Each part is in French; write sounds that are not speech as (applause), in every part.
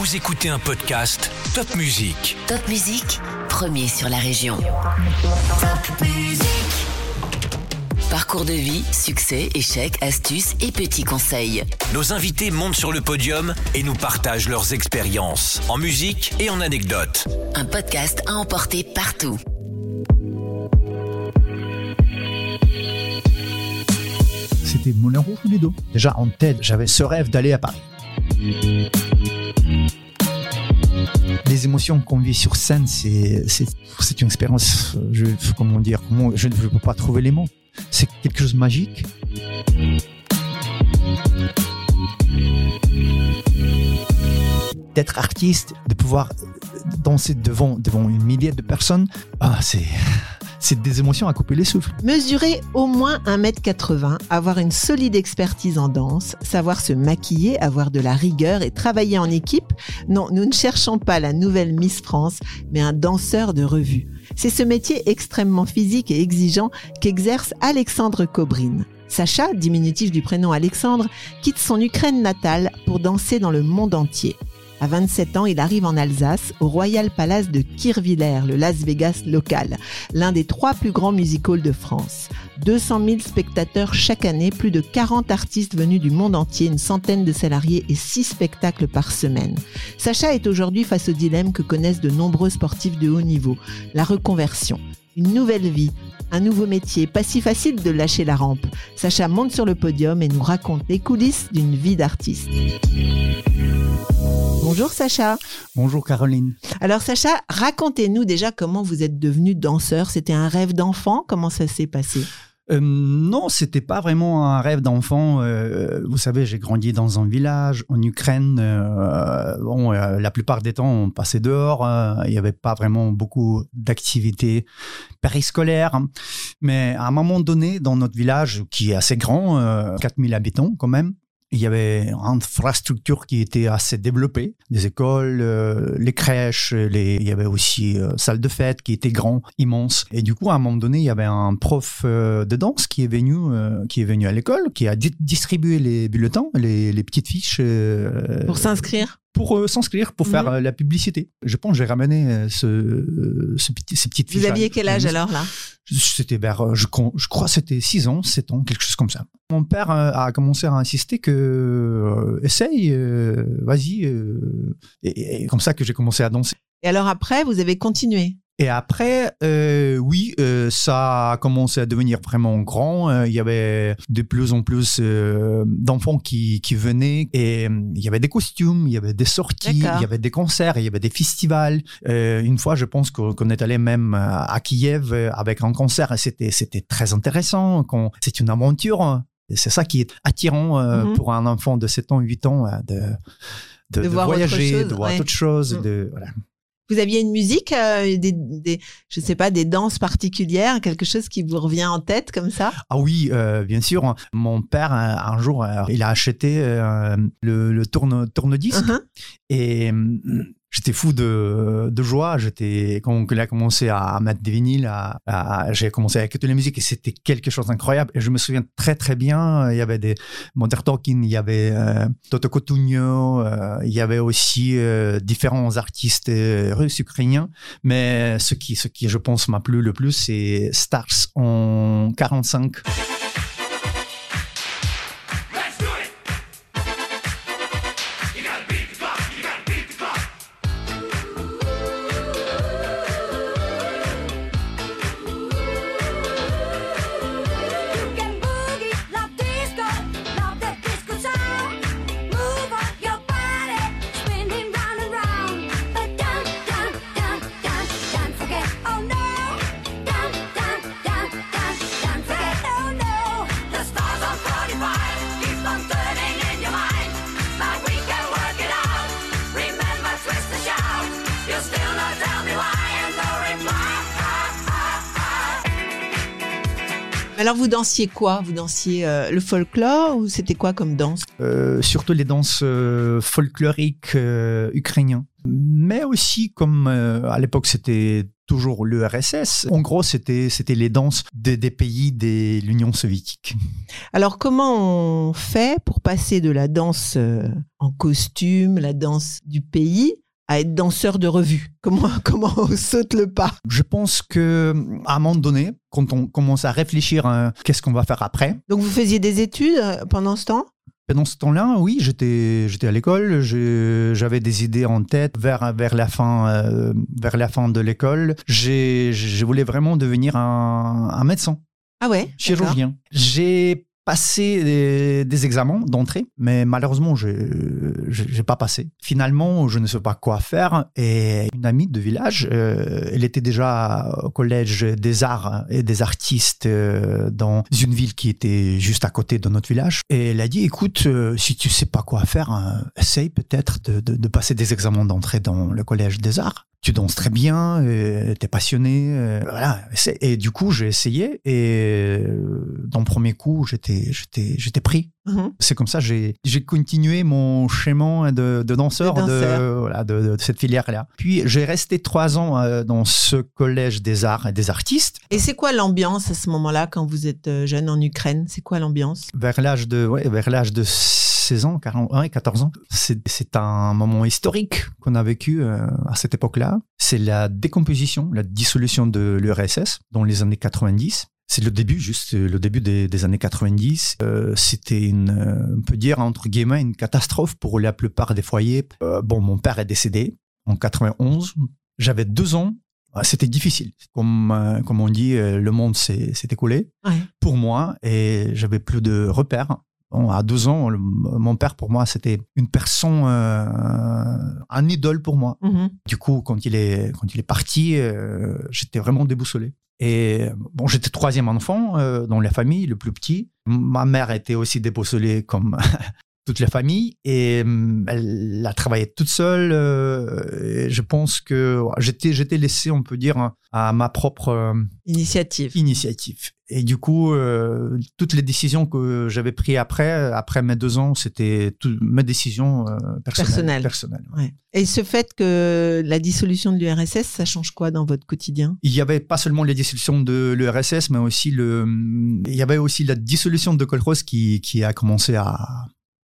Vous écoutez un podcast Top Music. Top Musique, premier sur la région. Parcours de vie, succès, échecs, astuces et petits conseils. Nos invités montent sur le podium et nous partagent leurs expériences en musique et en anecdotes. Un podcast à emporter partout. C'était Moulin Rouge ou. Déjà en tête, j'avais ce rêve d'aller à Paris. Les émotions qu'on vit sur scène, c'est une expérience. Je comment dire je ne peux pas trouver les mots. C'est quelque chose de magique. D'être artiste, de pouvoir danser devant devant une milliers de personnes, ah c'est c'est des émotions à couper les souffles. Mesurer au moins 1m80, avoir une solide expertise en danse, savoir se maquiller, avoir de la rigueur et travailler en équipe. Non, nous ne cherchons pas la nouvelle Miss France, mais un danseur de revue. C'est ce métier extrêmement physique et exigeant qu'exerce Alexandre Kobrine. Sacha, diminutif du prénom Alexandre, quitte son Ukraine natale pour danser dans le monde entier. À 27 ans, il arrive en Alsace, au Royal Palace de Kirchwiller, le Las Vegas local, l'un des trois plus grands music halls de France. 200 000 spectateurs chaque année, plus de 40 artistes venus du monde entier, une centaine de salariés et 6 spectacles par semaine. Sacha est aujourd'hui face au dilemme que connaissent de nombreux sportifs de haut niveau, la reconversion. Une nouvelle vie, un nouveau métier, pas si facile de lâcher la rampe. Sacha monte sur le podium et nous raconte les coulisses d'une vie d'artiste. Bonjour Sacha. Bonjour Caroline. Alors Sacha, racontez-nous déjà comment vous êtes devenu danseur. C'était un rêve d'enfant? Comment ça s'est passé? Euh, non, c'était pas vraiment un rêve d'enfant. Euh, vous savez, j'ai grandi dans un village en Ukraine. Euh, bon, euh, la plupart des temps, on passait dehors. Il n'y avait pas vraiment beaucoup d'activités périscolaires. Mais à un moment donné, dans notre village, qui est assez grand, euh, 4000 habitants quand même, il y avait une infrastructure qui était assez développée, des écoles, euh, les crèches, les... il y avait aussi euh, salle de fête qui était grand, immense. Et du coup, à un moment donné, il y avait un prof euh, de danse qui est venu, euh, qui est venu à l'école, qui a di- distribué les bulletins, les, les petites fiches euh, Pour s'inscrire? Pour euh, s'inscrire, pour faire Mhm. euh, la publicité. Je pense que j'ai ramené euh, ce, ce petit, ces petites fiches. Vous aviez quel âge alors là? C'était vers, je, je crois, que c'était 6 ans, 7 ans, quelque chose comme ça. Mon père a commencé à insister que essaye, vas-y, et, et comme ça que j'ai commencé à danser. Et alors après, vous avez continué? Et après, euh, oui, euh, ça a commencé à devenir vraiment grand. Euh, il y avait de plus en plus euh, d'enfants qui, qui venaient et euh, il y avait des costumes, il y avait des sorties, il y avait des concerts, il y avait des festivals. Euh, une fois, je pense qu'on est allé même à Kiev avec un concert et c'était c'était très intéressant. C'est une aventure. C'est ça qui est attirant Mhm. pour un enfant de 7 ans, 8 ans, de, de, voyager, chose, de voir ouais. autre chose. Mhm. De, voilà. Vous aviez une musique, euh, des, des, je sais pas, des danses particulières, quelque chose qui vous revient en tête comme ça? Ah oui, euh, bien sûr. Mon père, un, un jour, euh, il a acheté le, le tourne, tourne-disque Mhm. et euh, j'étais fou de, de joie. J'étais quand il a commencé à mettre des vinyles, à, à- j'ai commencé à écouter la musique et c'était quelque chose d'incroyable. Et je me souviens très très bien. Il y avait des Modern Talking, il y avait euh, Toto Cotugno, euh, il y avait aussi euh, différents artistes euh, russes, ukrainiens. Mais ce qui, ce qui, je pense, m'a plu le plus, c'est Stars en 45. Dansiez quoi? Vous dansiez euh, le folklore ou c'était quoi comme danse? Euh, surtout les danses euh, folkloriques ukrainiens. Mais aussi, comme à l'époque c'était toujours l'URSS. En gros, c'était c'était les danses des- des pays de l'Union soviétique. Alors, comment on fait pour passer de la danse en costume, la danse du pays, à être danseur de revue Comment, (laughs) comment on saute le pas? Je pense que à un moment donné, quand on commence à réfléchir à qu'est-ce qu'on va faire après, Donc, vous faisiez des études euh, pendant ce temps? Pendant ce temps-là, oui, j'étais j'étais à l'école, j'avais des idées en tête vers vers la fin euh, vers la fin de l'école. J'ai je voulais vraiment devenir un, un médecin. Ah ouais chirurgien. J'ai passé des, examens d'entrée, mais malheureusement, je n'ai pas passé. Finalement, je ne sais pas quoi faire. Et une amie de village, euh, elle était déjà au collège des arts et des artistes euh, dans une ville qui était juste à côté de notre village. Et elle a dit, écoute, euh, si tu sais pas quoi faire, essaye peut-être de passer des examens d'entrée dans le collège des arts tu danses très bien, euh, t'es passionné, euh, voilà. Et du coup, j'ai essayé et euh, dans le premier coup, j'étais, j'étais, j'étais pris. Mhm. C'est comme ça, j'ai, j'ai continué mon chemin de, de danseur, De voilà, de, de cette filière-là. Puis j'ai resté trois ans dans ce collège des arts et des artistes. Et c'est quoi l'ambiance à ce moment-là quand vous êtes jeune en Ukraine? C'est quoi l'ambiance? Vers l'âge de, ouais, vers l'âge de 16 ans, 40, ouais, 14 ans. C'est, un moment historique qu'on a vécu euh, à cette époque-là. C'est la décomposition, la dissolution de l'URSS dans les années 90. C'est le début, juste le début des, des années 90. Euh, c'était une, euh, on peut dire entre guillemets, une catastrophe pour la plupart des foyers. Euh, bon, mon père est décédé en 91. J'avais deux ans. Ah, C'était difficile. Comme, euh, comme on dit, le monde s'est s'est écoulé Ouais. pour moi et j'avais plus de repères. Bon, à 12 ans, le- mon père pour moi c'était une personne, euh, un idole pour moi. Mhm. Du coup, quand il est quand il est parti, euh, j'étais vraiment déboussolé. Et bon, j'étais troisième enfant euh, dans la famille, le plus petit. Ma mère était aussi déboussolée comme (laughs) toute la famille et hum, elle a travaillé toute seule. euh, et je pense que j'étais j'étais laissé, on peut dire, à ma propre euh, Initiative. initiative. Et du coup, euh, toutes les décisions que j'avais prises après, après mes deux ans, c'était mes décisions euh, personnelles. Ouais. Et ce fait que la dissolution de l'URSS, ça change quoi dans votre quotidien? Il y avait pas seulement les dissolutions de l'URSS, mais aussi le, il y avait aussi la dissolution de qui, qui a commencé à,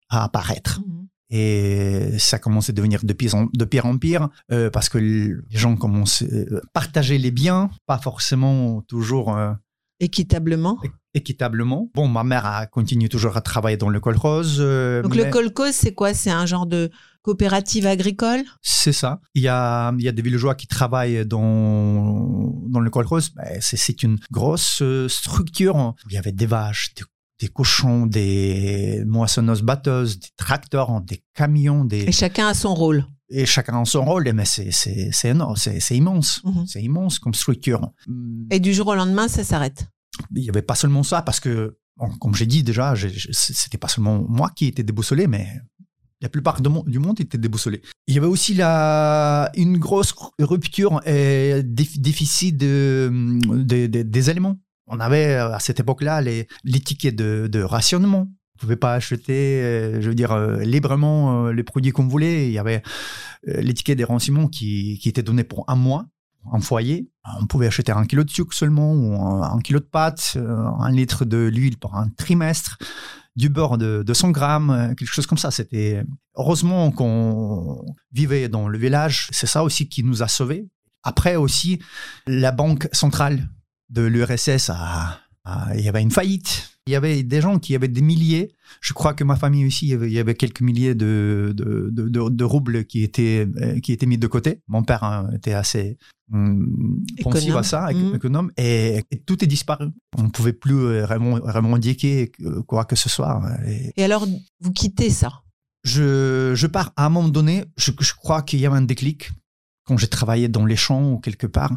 à apparaître. Mhm. Et ça commençait à devenir de pire en, de pire, en pire euh, parce que les gens commençaient à partager les biens, pas forcément toujours euh, Équitablement. équitablement. Bon, ma mère a continué toujours à travailler dans le col rose. euh, Donc mais le kolkhoz, c'est quoi? C'est un genre de coopérative agricole? C'est ça. Il y a, il y a des villageois qui travaillent dans, dans le col rose. Ben, c'est, une grosse euh, structure. Il y avait des vaches, des, des cochons, des moissonneuses batteuses, des tracteurs, des camions, des... Et chacun a son rôle. et chacun a son rôle. Mais c'est, énorme, c'est, immense. Mhm. C'est immense comme structure. Hum, Et du jour au lendemain, ça s'arrête. il n'y avait pas seulement ça, parce que, bon, comme j'ai dit déjà, c'était pas seulement moi qui étais déboussolé, mais la plupart de mon- du monde était déboussolé. Il y avait aussi la, une grosse rupture et déf- déficit de, de- de- des aliments. On avait à cette époque-là les, les tickets de, de rationnement. On ne pouvait pas acheter, euh, je veux dire, euh, librement euh, les produits qu'on voulait. Il y avait euh, tickets des renseignements qui, qui étaient donnés pour un mois un foyer. On pouvait acheter un kilo de sucre seulement, ou un, kilo de pâtes, euh, un litre de l'huile pour un trimestre, du beurre de, de 100 grammes, euh, quelque chose comme ça. C'était heureusement qu'on vivait dans le village. C'est ça aussi qui nous a sauvés. Après aussi, la banque centrale de l'URSS a, a- il y avait une faillite. Il y avait des gens qui avaient des milliers. Je crois que ma famille aussi, il y avait, il y avait quelques milliers de, de, de, roubles qui étaient, euh, qui étaient mis de côté. Mon père hein, était assez hum, pensif à ça, économe, et, et tout est disparu. On ne pouvait plus euh, vraiment, vraiment indiquer euh, quoi que ce soit. Et Et alors, vous quittez ça? je, je pars à un moment donné, je, je crois qu'il y avait un déclic. Quand j'ai travaillé dans les champs ou quelque part,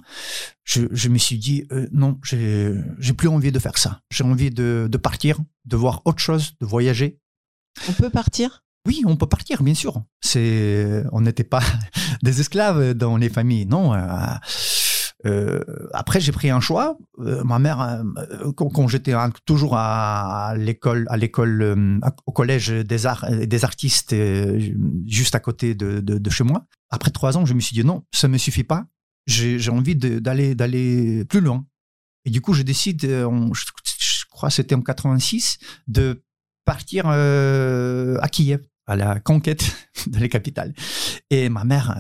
je, je me suis dit euh, non, j'ai j'ai plus envie de faire ça. J'ai envie de, de partir, de voir autre chose, de voyager. On peut partir? Oui, on peut partir, bien sûr. C'est, on n'était pas (laughs) des esclaves dans les familles, non. euh, euh, après, j'ai pris un choix. Euh, ma mère, euh, quand, j'étais toujours à, l'école, à l'école, au collège des arts, des artistes, juste à côté de, chez moi. Après trois ans, je me suis dit non, ça me suffit pas. j'ai envie d'aller plus loin. Et du coup, je décide, je, je crois c'était en 86, de partir à Kiev, à la conquête (laughs) de la capitale. Et ma mère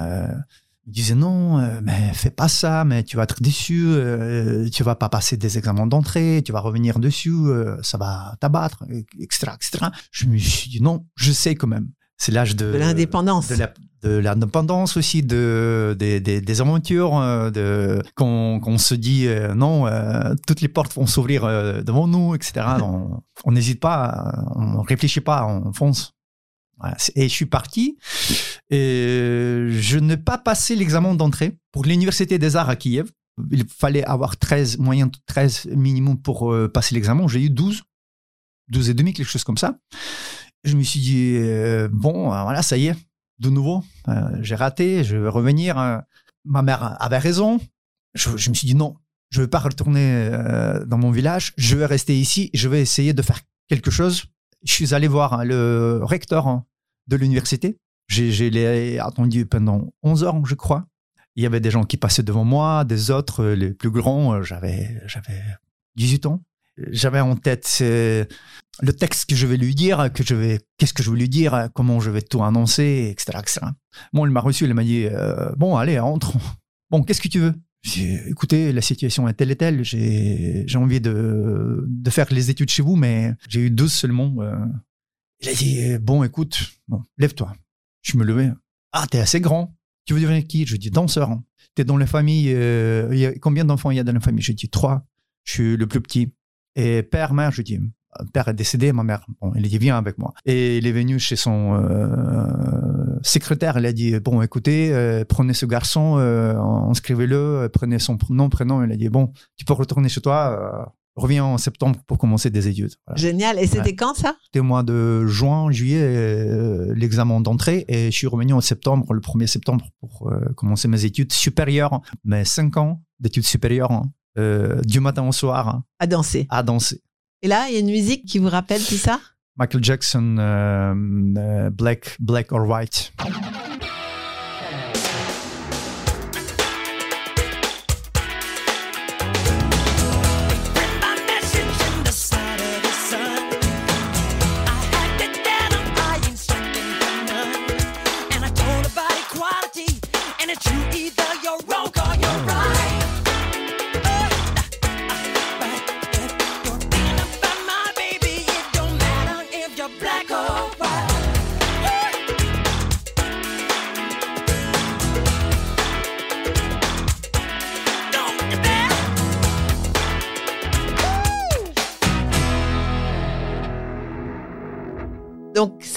euh, me disait non, euh, mais fais pas ça, mais tu vas être déçu, euh, tu vas pas passer des examens d'entrée, tu vas revenir dessus, euh, ça va t'abattre, etc., etc. Je me suis dit non, je sais quand même. C'est l'âge de, De l'indépendance. de l'indépendance aussi, de, des, aventures, euh, de, qu'on, qu'on se dit euh, non, euh, toutes les portes vont s'ouvrir euh, devant nous, etc. (laughs) on n'hésite pas, euh, on réfléchit pas, on fonce. Et je suis parti. Et je n'ai pas passé l'examen d'entrée pour l'Université des Arts à Kiev. Il fallait avoir 13, moyen 13 minimum pour euh, passer l'examen. J'ai eu 12, 12 et demi, quelque chose comme ça. Je me suis dit, euh, bon, euh, voilà, ça y est, de nouveau, euh, j'ai raté, je vais revenir. euh. ma mère avait raison. Je, me suis dit, non, je ne vais pas retourner euh, dans mon village, je vais rester ici, je vais essayer de faire quelque chose. Je suis allé voir hein, le recteur hein, de l'université. J'ai, l'ai attendu pendant 11 heures, je crois. Il y avait des gens qui passaient devant moi, des autres, euh, les plus grands. euh, J'avais, j'avais 18 ans. J'avais en tête euh, le texte que je vais lui dire, que je vais, qu'est-ce que je vais lui dire, comment je vais tout annoncer, etc. Bon, il m'a reçu, il m'a dit Bon, allez, entre. Bon, qu'est-ce que tu veux? Écoutez, la situation est telle et telle, j'ai, envie de, de faire les études chez vous, mais j'ai eu 12 seulement. euh. Il a dit Bon, écoute, lève-toi. Je me levais. Ah, t'es assez grand. Tu veux devenir qui? Je dis danseur. T'es dans la famille. euh, combien d'enfants il y a dans la famille? Je dis trois. Je suis le plus petit. Et père, mère, je dis père est décédé, ma mère. Bon, il a dit viens avec moi. Et il est venu chez son euh, secrétaire. Il a dit bon, écoutez, euh, prenez ce garçon, euh, inscrivez-le, prenez son nom, prénom. Il a dit bon, tu peux retourner chez toi. reviens en septembre pour commencer des études. Voilà. Génial. Et c'était Ouais. quand ça? C'était au mois de juin, juillet, l'examen d'entrée. Et je suis revenu en septembre, le 1er septembre, pour commencer mes études supérieures. Mes cinq ans d'études supérieures, hein, du matin au soir, hein, À danser. à danser. Et là, il y a une musique qui vous rappelle tout ça? Michael Jackson, euh, euh, Black, Black or White.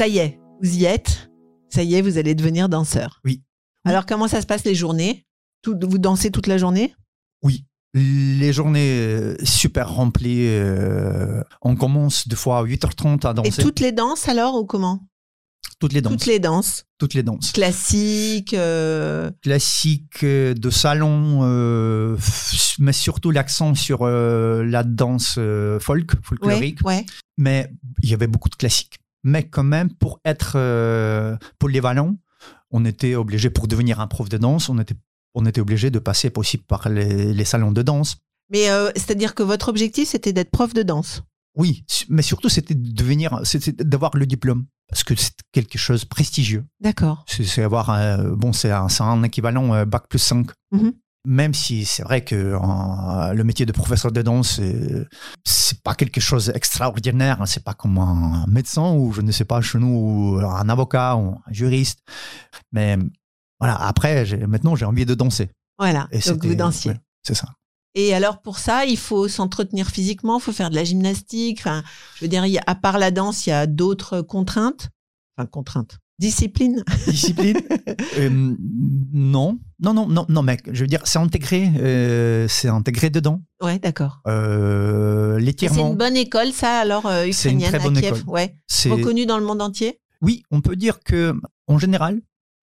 Ça y est, vous y êtes. Ça y est, vous allez devenir danseur. Oui. Alors, comment ça se passe les journées? Tout- Vous dansez toute la journée? Oui. Les journées euh, super remplies. euh, on commence deux fois à 8h30 à Et danser. toutes les danses alors ou comment? Toutes les danses. Toutes les danses. Toutes les danses. Classiques. euh, classique euh, de salon, euh, mais surtout l'accent sur euh, la danse folk, Ouais, folklorique. ouais. Mais il y avait beaucoup de classiques. Mais quand même, pour être euh, polyvalent, on était obligé, pour devenir un prof de danse, on était, on était obligé de passer possible par les, les salons de danse. Mais euh, c'est-à-dire que votre objectif, c'était d'être prof de danse? Oui, mais surtout, c'était de devenir, c'était d'avoir le diplôme. Parce que c'est quelque chose de prestigieux. D'accord. C'est avoir, euh, bon, c'est un, un équivalent euh, bac plus 5. Mhm. Même si c'est vrai que euh, le métier de professeur de danse, euh, c'est pas quelque chose d'extraordinaire. hein. C'est pas comme un médecin ou je ne sais pas chez nous ou un avocat ou un juriste. Mais voilà, après, maintenant, j'ai envie de danser. Voilà. Et Donc vous dansiez. ouais, c'est ça. Et alors pour ça, il faut s'entretenir physiquement, il faut faire de la gymnastique. Enfin, je veux dire, à part la danse, il y a d'autres contraintes? Enfin, contraintes. Discipline. Discipline (laughs) Euh, Non, non, non, non, non, mec. Je veux dire, c'est intégré, euh, c'est intégré dedans. Ouais, d'accord. Euh, C'est une bonne école, ça, alors, euh, C'est une ukrainienne très bonne à Kiev? école. Ouais. c'est Reconnue dans le monde entier? Oui, on peut dire que en général,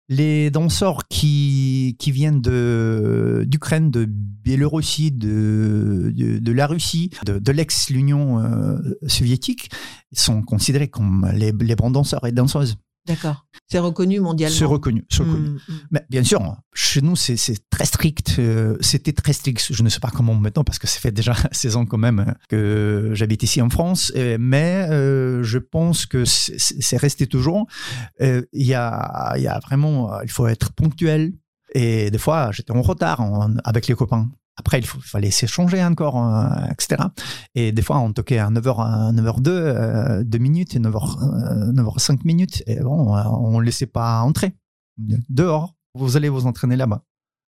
les danseurs qui, qui viennent de d'Ukraine, de Biélorussie, de, de, de la Russie, de, de l'ex-Union euh, soviétique, sont considérés comme les, les bons danseurs et danseuses. D'accord. C'est reconnu mondialement. C'est reconnu. reconnu. Mm, mm. Mais bien sûr, chez nous, c'est très strict. euh, C'était très strict. Je ne sais pas comment maintenant, parce que ça fait déjà (laughs) 16 ans quand même euh, que j'habite ici en France. euh, Mais euh, je pense que c'est resté toujours. Il y, a, il y a vraiment, il faut être ponctuel. Et des fois, j'étais en retard en- avec les copains. Après, il, faut- fallait s'échanger encore, euh, etc. Et des fois, on toquait à 9h, à 9h02, euh, 2 minutes, et 9h, euh, 9h05 minutes. Et bon, on ne laissait pas entrer. Dehors, vous allez vous entraîner là-bas.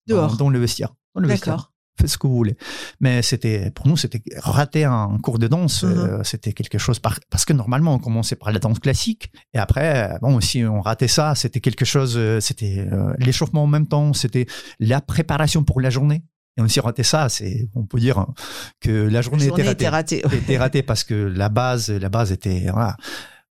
Dehors. Dans, le vestiaire. Dans le vestiaire. D'accord. Faites ce que vous voulez. Mais c'était, pour nous, c'était rater un cours de danse. Mhm. euh, c'était quelque chose par- parce que normalement, on commençait par la danse classique. Et après, bon, si on ratait ça, c'était quelque chose, c'était euh, l'échauffement en même temps, c'était la préparation pour la journée. Et on s'y ratait ça, c'est, on peut dire que la La journée, était était ratée. était ratée parce que la base, la base était, voilà,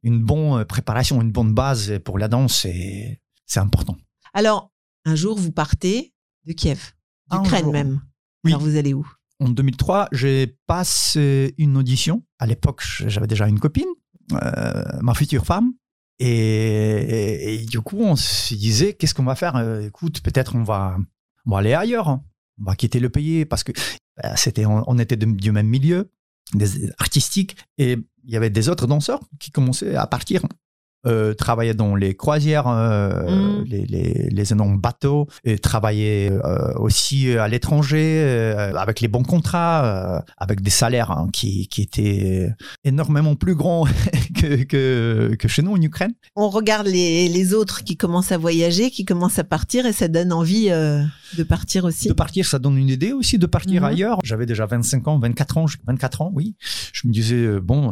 une bonne préparation, une bonne base pour la danse, c'est, c'est important. Alors, un jour, vous partez de Kiev, d'Ukraine même. Oui. Alors, vous allez où? En 2003, j'ai passé une audition. À l'époque, j'avais déjà une copine, euh, ma future femme. Et, et du coup, on se disait, qu'est-ce qu'on va faire? Euh, Écoute, peut-être on va, on va aller ailleurs. On va quitter le pays parce que euh, c'était, on, était du même milieu, des artistique, et il y avait des autres danseurs qui commençaient à partir. Euh, travailler dans les croisières, euh, Mm. les, les, les énormes bateaux, et travailler euh, aussi à l'étranger euh, avec les bons contrats, euh, avec des salaires hein, qui, qui étaient énormément plus grands (laughs) que, que, que chez nous en Ukraine. On regarde les, les autres qui commencent à voyager, qui commencent à partir, et ça donne envie euh, de partir aussi. De partir, ça donne une idée aussi de partir Mhm. ailleurs. J'avais déjà 25 ans, 24 ans, 24 ans, oui. Je me disais, euh, bon,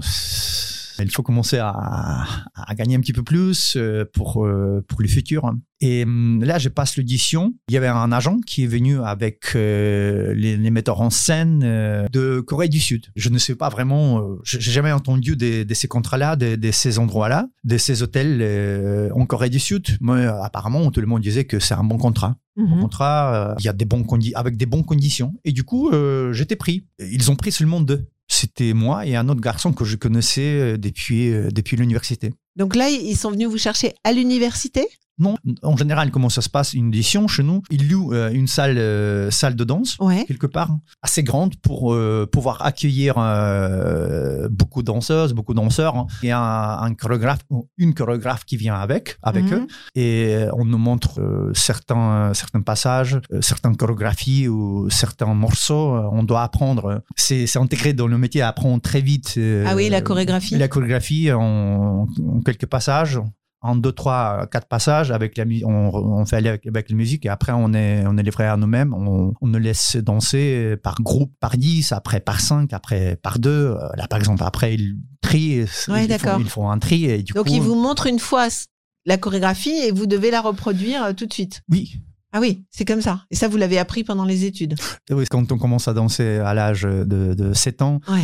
il faut commencer à, à gagner un petit peu plus euh, pour, euh, pour le futur. Et hum, là, je passe l'audition. Il y avait un agent qui est venu avec euh, les, les metteurs en scène euh, de Corée du Sud. Je ne sais pas vraiment, euh, j'ai jamais entendu de, de ces contrats-là, de, de ces endroits-là, de ces hôtels en Corée du Sud. Mais apparemment, tout le monde disait que c'est un bon contrat Mhm. contrat, il y a des bons avec des bonnes conditions. Et du coup, j'étais pris. Ils ont pris seulement deux. C'était moi et un autre garçon que je connaissais euh, depuis, euh, depuis l'université. Donc là, ils sont venus vous chercher à l'université? Non, en général, comment ça se passe Une audition chez nous, ils louent euh, une salle, euh, salle de danse Ouais. quelque part assez grande pour euh, pouvoir accueillir beaucoup de danseuses, beaucoup de danseurs. hein. Il y a un, chorégraphe, ou une chorégraphe qui vient avec, avec Mhm. eux, et on nous montre certains, certains passages, certaines chorégraphies ou certains morceaux. on doit apprendre. C'est intégré dans le métier, apprendre très vite. Ah oui, la chorégraphie. La chorégraphie en quelques passages en deux, trois, quatre passages avec la on, on fait aller avec, avec la musique et après on est, on est livré à nous-mêmes. On, on nous laisse danser par groupe, par 10, après par 5, après par 2. Là, par exemple, après ils trient. Ouais, ils, font, ils font un tri et du Donc coup. ils vous montrent une fois la chorégraphie et vous devez la reproduire euh, tout de suite. Oui. Ah oui, c'est comme ça. Et ça, vous l'avez appris pendant les études. Oui, quand on commence à danser à l'âge de, de 7 ans, Ouais.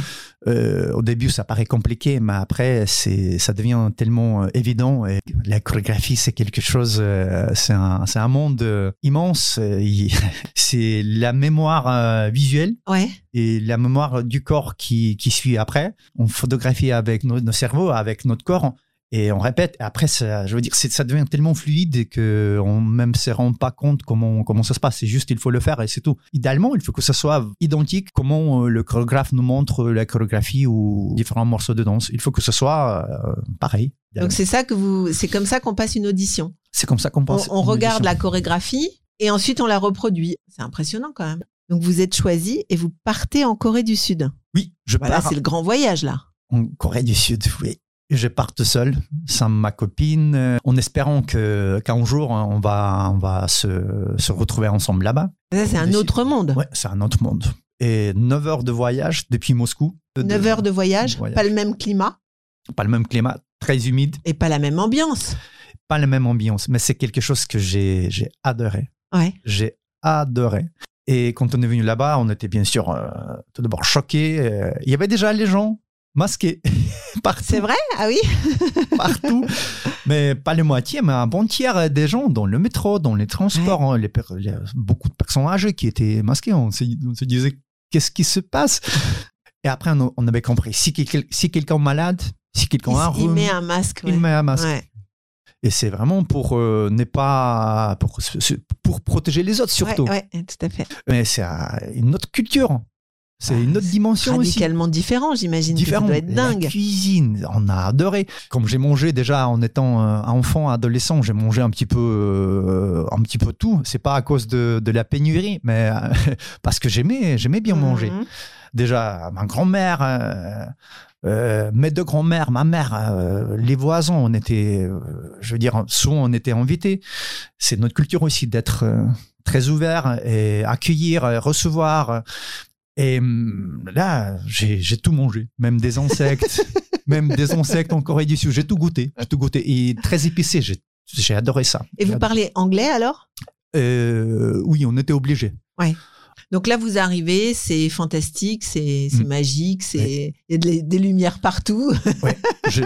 euh, au début ça paraît compliqué, mais après ça devient tellement euh, évident. Et la chorégraphie c'est quelque chose, euh, c'est un, monde immense. (laughs) C'est la mémoire visuelle Ouais. et la mémoire du corps qui, qui suit après. On photographie avec nos, nos cerveaux, avec notre corps. Et on répète. Après, ça, je veux dire, ça devient tellement fluide que on même se rend pas compte comment comment ça se passe. C'est juste, il faut le faire et c'est tout. Idéalement, il faut que ça soit identique. Comment euh, le chorégraphe nous montre la chorégraphie ou différents morceaux de danse. Il faut que ce soit euh, pareil. Donc c'est ça que vous, c'est comme ça qu'on passe une audition. C'est comme ça qu'on On, pense. on une regarde audition. la chorégraphie et ensuite on la reproduit. C'est impressionnant quand même. Donc vous êtes choisi et vous partez en Corée du Sud. Oui, je Voilà, pars c'est le grand voyage là. en Corée du Sud, oui. Je pars tout seul, sans ma copine, euh, en espérant que qu'un jour hein, on va on va se, se retrouver ensemble là-bas. Ça, c'est un Décide. autre monde. Ouais, c'est un autre monde. Et 9 heures de voyage depuis Moscou. 9 heures de voyage, voyage. pas le même climat Pas le même climat, très humide, et pas la même ambiance. pas la même ambiance, mais c'est quelque chose que j'ai adoré. Ouais. J'ai adoré. Et quand on est venu là-bas, on était bien sûr euh, tout d'abord choqués. Euh, Il y avait déjà les gens masqués (laughs) partout. C'est vrai? Ah oui? (laughs) Partout, mais pas la moitié, mais un bon tiers des gens dans le métro, dans les transports, hein, les il y a beaucoup de personnes âgées qui étaient masquées. On se, on se disait qu'est-ce qui se passe? Et après, on, on avait compris si, quel- si quelqu'un est malade, si quelqu'un a un il, il rhume, met un masque. il ouais. met un masque. Ouais. Et c'est vraiment pour euh, ne pas pour, pour protéger les autres surtout. Ouais, tout à fait. Mais c'est euh, une autre culture. C'est une autre dimension aussi. Radicalement différent, j'imagine. que Ça Différent. doit être La dingue. cuisine, on a adoré. Comme j'ai mangé déjà en étant euh, enfant, adolescent, j'ai mangé un petit peu, euh, un petit peu tout. C'est pas à cause de, de la pénurie, mais euh, (laughs) parce que j'aimais, j'aimais bien manger. Mhm. Déjà, ma grand-mère, euh, euh, mes deux grand-mères, ma mère, euh, les voisins, on était, euh, je veux dire, souvent on était invités. C'est notre culture aussi d'être très ouvert et accueillir, recevoir. Et hum, là, j'ai tout mangé, même des insectes, (laughs) même des insectes en Corée du Sud. J'ai tout goûté, j'ai tout goûté. Et très épicé, j'ai adoré ça. Et vous parlez anglais alors? Euh, Oui, on était obligés. Donc là, vous arrivez, c'est fantastique, c'est Mm. magique, c'est il y a de des lumières partout.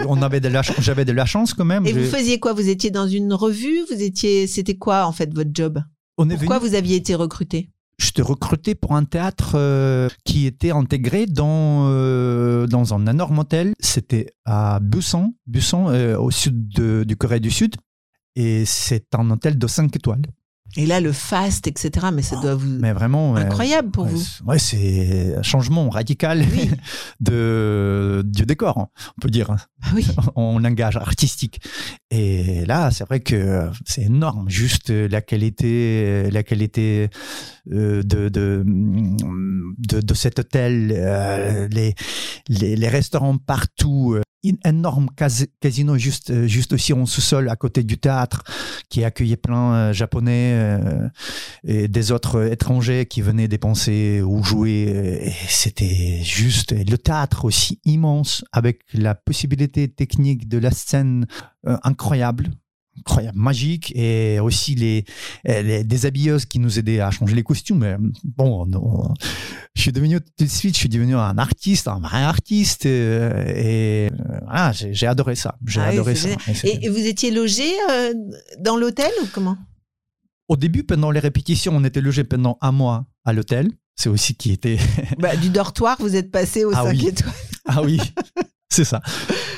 On avait de la, j'avais de la chance quand même. Et vous faisiez quoi? Vous étiez dans une revue? Vous étiez, c'était quoi en fait votre job? On est Pourquoi venu- vous aviez été recruté? J'étais recruté pour un théâtre euh, qui était intégré dans, euh, dans un énorme hôtel. C'était à Busan, Busan euh, au sud de- du Corée du Sud. Et c'est un hôtel de 5 étoiles. Et là, le fast, etc. Mais ça doit vous Mais vraiment. incroyable pour ouais, vous. Ouais, c'est un changement radical Oui. (laughs) de, du décor, on peut dire, Ah oui. (laughs) en langage artistique. Et là, c'est vrai que c'est énorme, juste la qualité, la qualité de, de, de, de cet hôtel, euh, les, les, restaurants partout. euh, Une énorme cas- casino juste, euh, juste aussi en sous-sol à côté du théâtre qui accueillait plein euh, japonais euh, et des autres étrangers qui venaient dépenser ou jouer. euh, c'était juste le théâtre aussi immense avec la possibilité technique de la scène euh, incroyable. Incroyable, magique, et aussi les, euh, les déshabilleuses qui nous aidaient à changer les costumes. Mais bon, non, je suis devenu tout de suite, je suis devenu un artiste, un vrai artiste, euh, et euh, voilà, j'ai adoré ça. J'ai Ah adoré ça. Et c'était- Et, et vous étiez logé euh, dans l'hôtel ou comment? Au début, pendant les répétitions, on était logé pendant un mois à l'hôtel. C'est aussi qui était. bah, Du dortoir, vous êtes passé au Ah 5 oui. étoiles. ah oui, (laughs) c'est ça.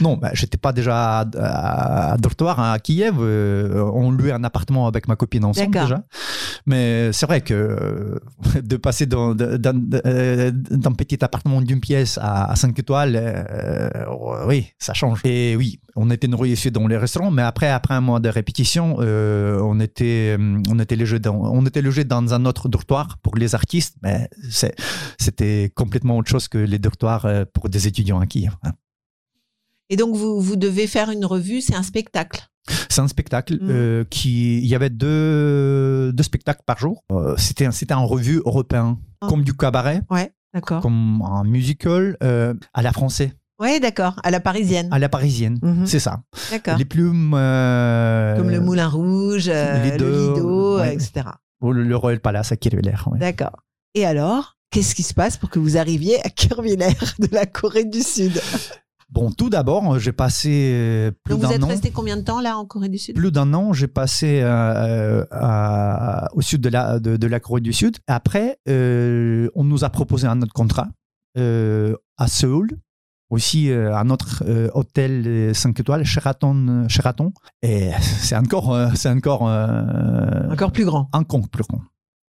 Non, bah, j'étais pas déjà à, à dortoir à Kiev. euh, on louait un appartement avec ma copine ensemble déjà. Mais c'est vrai que euh, de passer d'un euh, d'un petit appartement d'une pièce à, 5 étoiles, euh, oui, ça change. Et oui, on était nourris ici dans les restaurants, mais après, après un mois de répétition, on était, on était logé dans, on était logé dans un autre dortoir pour les artistes, mais c'est- c'était complètement autre chose que les dortoirs pour des étudiants à Kiev. hein. Et donc, vous, vous devez faire une revue, c'est un spectacle. C'est un spectacle Mm. euh, qui, il y avait deux, deux spectacles par jour. Euh, c'était, un revue européen, Ah. comme du cabaret, Ouais, d'accord. comme un musical euh, à la française, Ouais, d'accord, à la parisienne. à la parisienne. Mhm. C'est ça. D'accord. Les plumes. euh, Comme le Moulin Rouge, euh, Lido, le Lido, ouais. etc. ou le, le Royal Palace à Kirchwiller. ouais. D'accord. Et alors, qu'est-ce qui se passe pour que vous arriviez à Kerviller de la Corée du Sud? Bon, tout d'abord, j'ai passé euh, plus Donc, vous d'un êtes an. resté combien de temps là en Corée du Sud? Plus d'un an, j'ai passé euh, à- au sud de la, de, de la Corée du Sud. Après, euh, on nous a proposé un autre contrat euh, à Séoul, aussi euh, un autre euh, hôtel 5 étoiles, Sheraton. Sheraton. Et c'est encore, euh, c'est encore, euh, Encore plus grand. encore plus grand.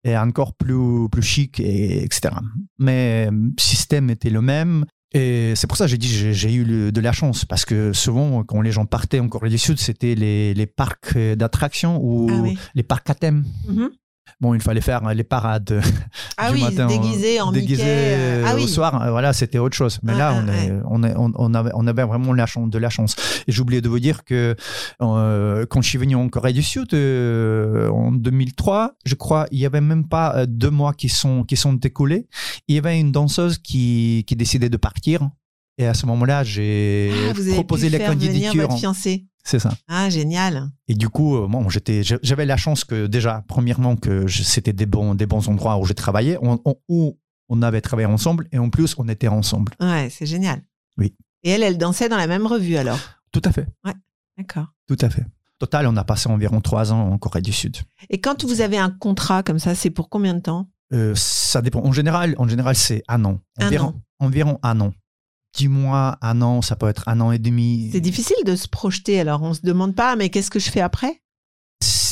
Et encore plus, plus chic, et, etc. Mais le système était le même. Et c'est pour ça que j'ai dit j'ai j'ai eu de la chance parce que souvent quand les gens partaient en Corée du Sud c'était les, les parcs d'attractions ou Ah oui. les parcs à thème. Mhm. Bon, il fallait faire les parades Ah du oui, matin déguisé en déguisé, Mickey. euh, euh, ah au oui. soir. euh, Voilà, c'était autre chose. Mais Ah, là, on, est, ouais. on, est, on, on avait, on avait vraiment la chance, de la chance. Et j'ai oublié de vous dire que euh, quand je suis venu en Corée du Sud euh, en 2003, je crois, il y avait même pas euh, deux mois qui sont qui sont écoulés. Il y avait une danseuse qui qui décidait de partir. Et à ce moment-là, j'ai Ah, proposé la candidature. C'est ça. Ah, génial. Et du coup, euh, bon, j'étais, j'avais la chance que déjà, premièrement, que c'était des bons, des bons endroits où j'ai travaillé, on- on- où on avait travaillé ensemble, et en plus, on était ensemble. Ouais, c'est génial. Oui. Et elle, elle dansait dans la même revue alors? Tout à fait, D'accord. tout à fait. Total, on a passé environ trois ans en Corée du Sud. Et quand vous avez un contrat comme ça, c'est pour combien de temps? Euh, ça dépend. En général, en général, c'est un an. Un Environ, an. environ un an. 10 mois, un an, ça peut être un an et demi. C'est difficile de se projeter. Alors, on se demande pas, mais qu'est-ce que je fais après?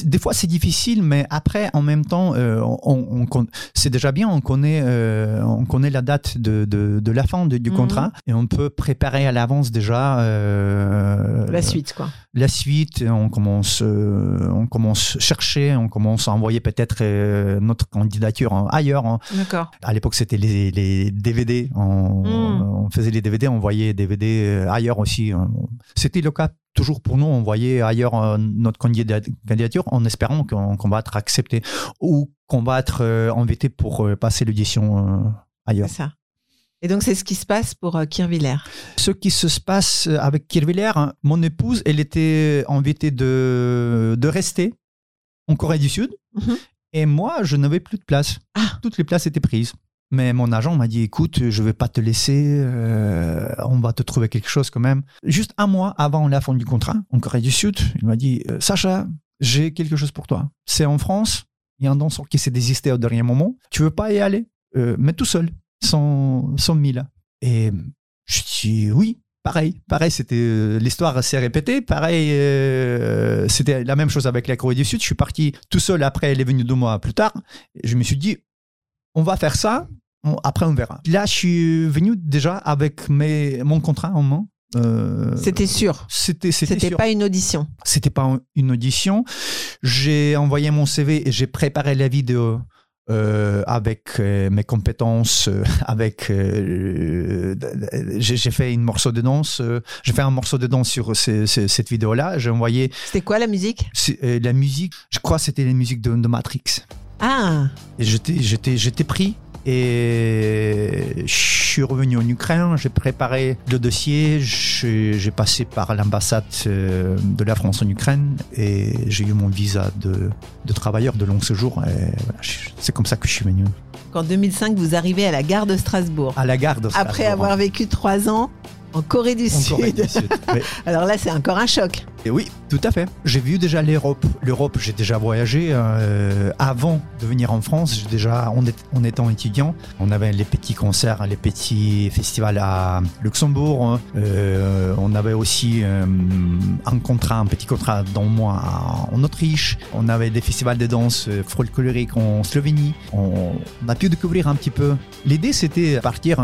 Des fois, c'est difficile, mais après, en même temps, euh, on, on con- c'est déjà bien. On connaît, euh, on connaît la date de, de, de la fin de- du Mhm. contrat et on peut préparer à l'avance déjà euh, La suite, quoi. la suite. On commence, on commence chercher, on commence à envoyer peut-être notre candidature ailleurs. hein. D'accord. À l'époque, c'était les, les DVD. On, Mm. on faisait les DVD, on envoyait DVD ailleurs aussi. C'était le cas toujours pour nous. On envoyait ailleurs euh, notre candida- candidature en espérant qu'on va être accepté ou qu'on va être euh, invité pour euh, passer l'édition euh, ailleurs. C'est ça. Et donc, c'est ce qui se passe pour euh, Kirviller. Ce qui se passe avec Kirviller, hein, mon épouse, elle était invitée de, de rester en Corée du Sud. Mhm. Et moi, je n'avais plus de place. Ah. Toutes les places étaient prises. Mais mon agent m'a dit, écoute, je vais pas te laisser, euh, on va te trouver quelque chose quand même. Juste un mois avant la fin du contrat, en Corée du Sud, il m'a dit, euh, Sacha, j'ai quelque chose pour toi. C'est en France, il y a un danseur qui s'est désisté au dernier moment. Tu veux pas y aller? Euh, Mais tout seul, sans, sans mille. Et je dis oui. Pareil, pareil, c'était l'histoire s'est répétée. Pareil, c'était la même chose avec la Corée du Sud. Je suis parti tout seul. Après, elle est venue deux mois plus tard. Je me suis dit, on va faire ça. Après, on verra. Là, je suis venu déjà avec mes, mon contrat en main. Euh, C'était sûr. c'était c'était pas une audition. C'était pas une audition. J'ai envoyé mon CV et j'ai préparé la vidéo euh, avec euh, mes compétences, euh, avec j'ai fait une morceau de danse. j'ai fait un morceau de danse sur ce- ce- cette vidéo-là. J'ai envoyé C'était quoi la musique? La musique. Je crois que c'était la musique de, de Matrix. Ah, Et j'étais, j'étais, j'étais pris. Et je suis revenu en Ukraine, j'ai préparé le dossier, j'ai passé par l'ambassade euh, de la France en Ukraine et j'ai eu mon visa de, de travailleur de long séjour. Voilà, c'est comme ça que je suis venu qu'en 2005, vous arrivez à la gare de Strasbourg. à la gare de Après Strasbourg, avoir vécu trois ans en Corée du en Sud. Corée du Sud. Oui. (laughs) Alors là, c'est encore un choc. Et oui, tout à fait. J'ai vu déjà l'Europe. L'Europe, j'ai déjà voyagé. euh, avant de venir en France, j'ai déjà, en, est- en étant étudiant, on avait les petits concerts, les petits festivals à Luxembourg. hein. Euh, on avait aussi euh, un contrat, un petit contrat dans moi en Autriche. On avait des festivals de danse folklorique en Slovénie. On, on a pu découvrir un petit peu. L'idée, c'était partir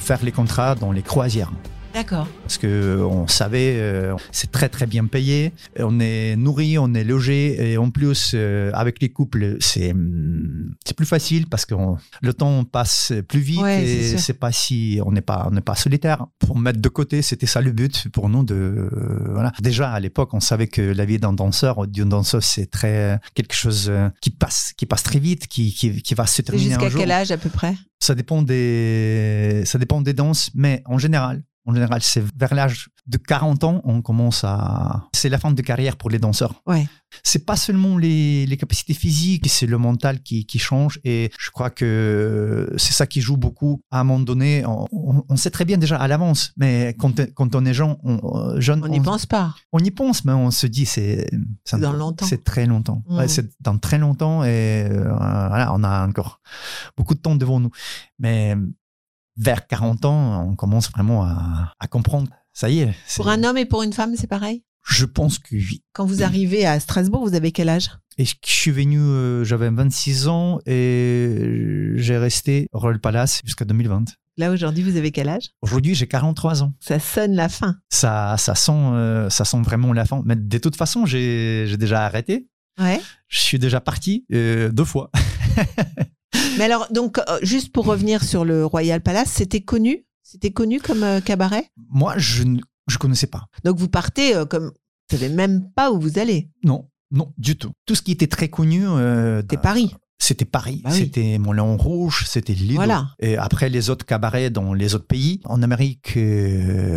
faire les contrats dans les croisières D'accord. parce que on savait euh, c'est très très bien payé. On est nourri on est logé et en plus euh, avec les couples c'est hum, c'est plus facile parce que on- le temps passe plus vite Ouais, et c'est pas si on n'est pas on n'est pas solitaire. Pour mettre de côté c'était ça le but pour nous de euh, voilà. Déjà à l'époque on savait que la vie d'un danseur ou d'une danseuse c'est très quelque chose euh, qui passe qui passe très vite qui qui, qui va se terminer jusqu'à quel âge à peu près? Ça dépend des ça dépend des danses mais en général en général c'est vers l'âge de 40 ans on commence à c'est la fin de carrière pour les danseurs Ouais. c'est pas seulement les, les capacités physiques c'est le mental qui, qui change et je crois que c'est ça qui joue beaucoup à un moment donné on, on- on sait très bien déjà à l'avance mais quand, quand on est jeune on, jeune On n'y pense pas. on y pense, mais on se dit c'est C'est dans longtemps. C'est très longtemps. Mm. Ouais, c'est dans très longtemps et euh, voilà, on a encore beaucoup de temps devant nous. Mais vers 40 ans, on commence vraiment à, à comprendre. Ça y est. Pour un homme et pour une femme, c'est pareil? Je pense que oui. Quand vous arrivez à Strasbourg, vous avez quel âge? Et je suis venu, euh, j'avais 26 ans et j'ai resté au Royal Palace jusqu'à 2020. Là, aujourd'hui, vous avez quel âge? Aujourd'hui, j'ai 43 ans. Ça sonne la fin. Ça, ça, sent, euh, ça sent vraiment la fin. Mais de toute façon, j'ai j'ai déjà arrêté. Ouais. Je suis déjà parti euh, deux fois. (laughs) Mais alors, donc, euh, juste pour revenir sur le Royal Palace, c'était connu? C'était connu comme euh, cabaret? Moi, je ne je connaissais pas. Donc, vous partez euh, comme. Vous savez même pas où vous allez? Non, non, du tout. Tout ce qui était très connu, euh, C'était Paris. c'était Paris, Bah oui. c'était Moulin Rouge, c'était Lido. Voilà. Et après, les autres cabarets dans les autres pays, en Amérique,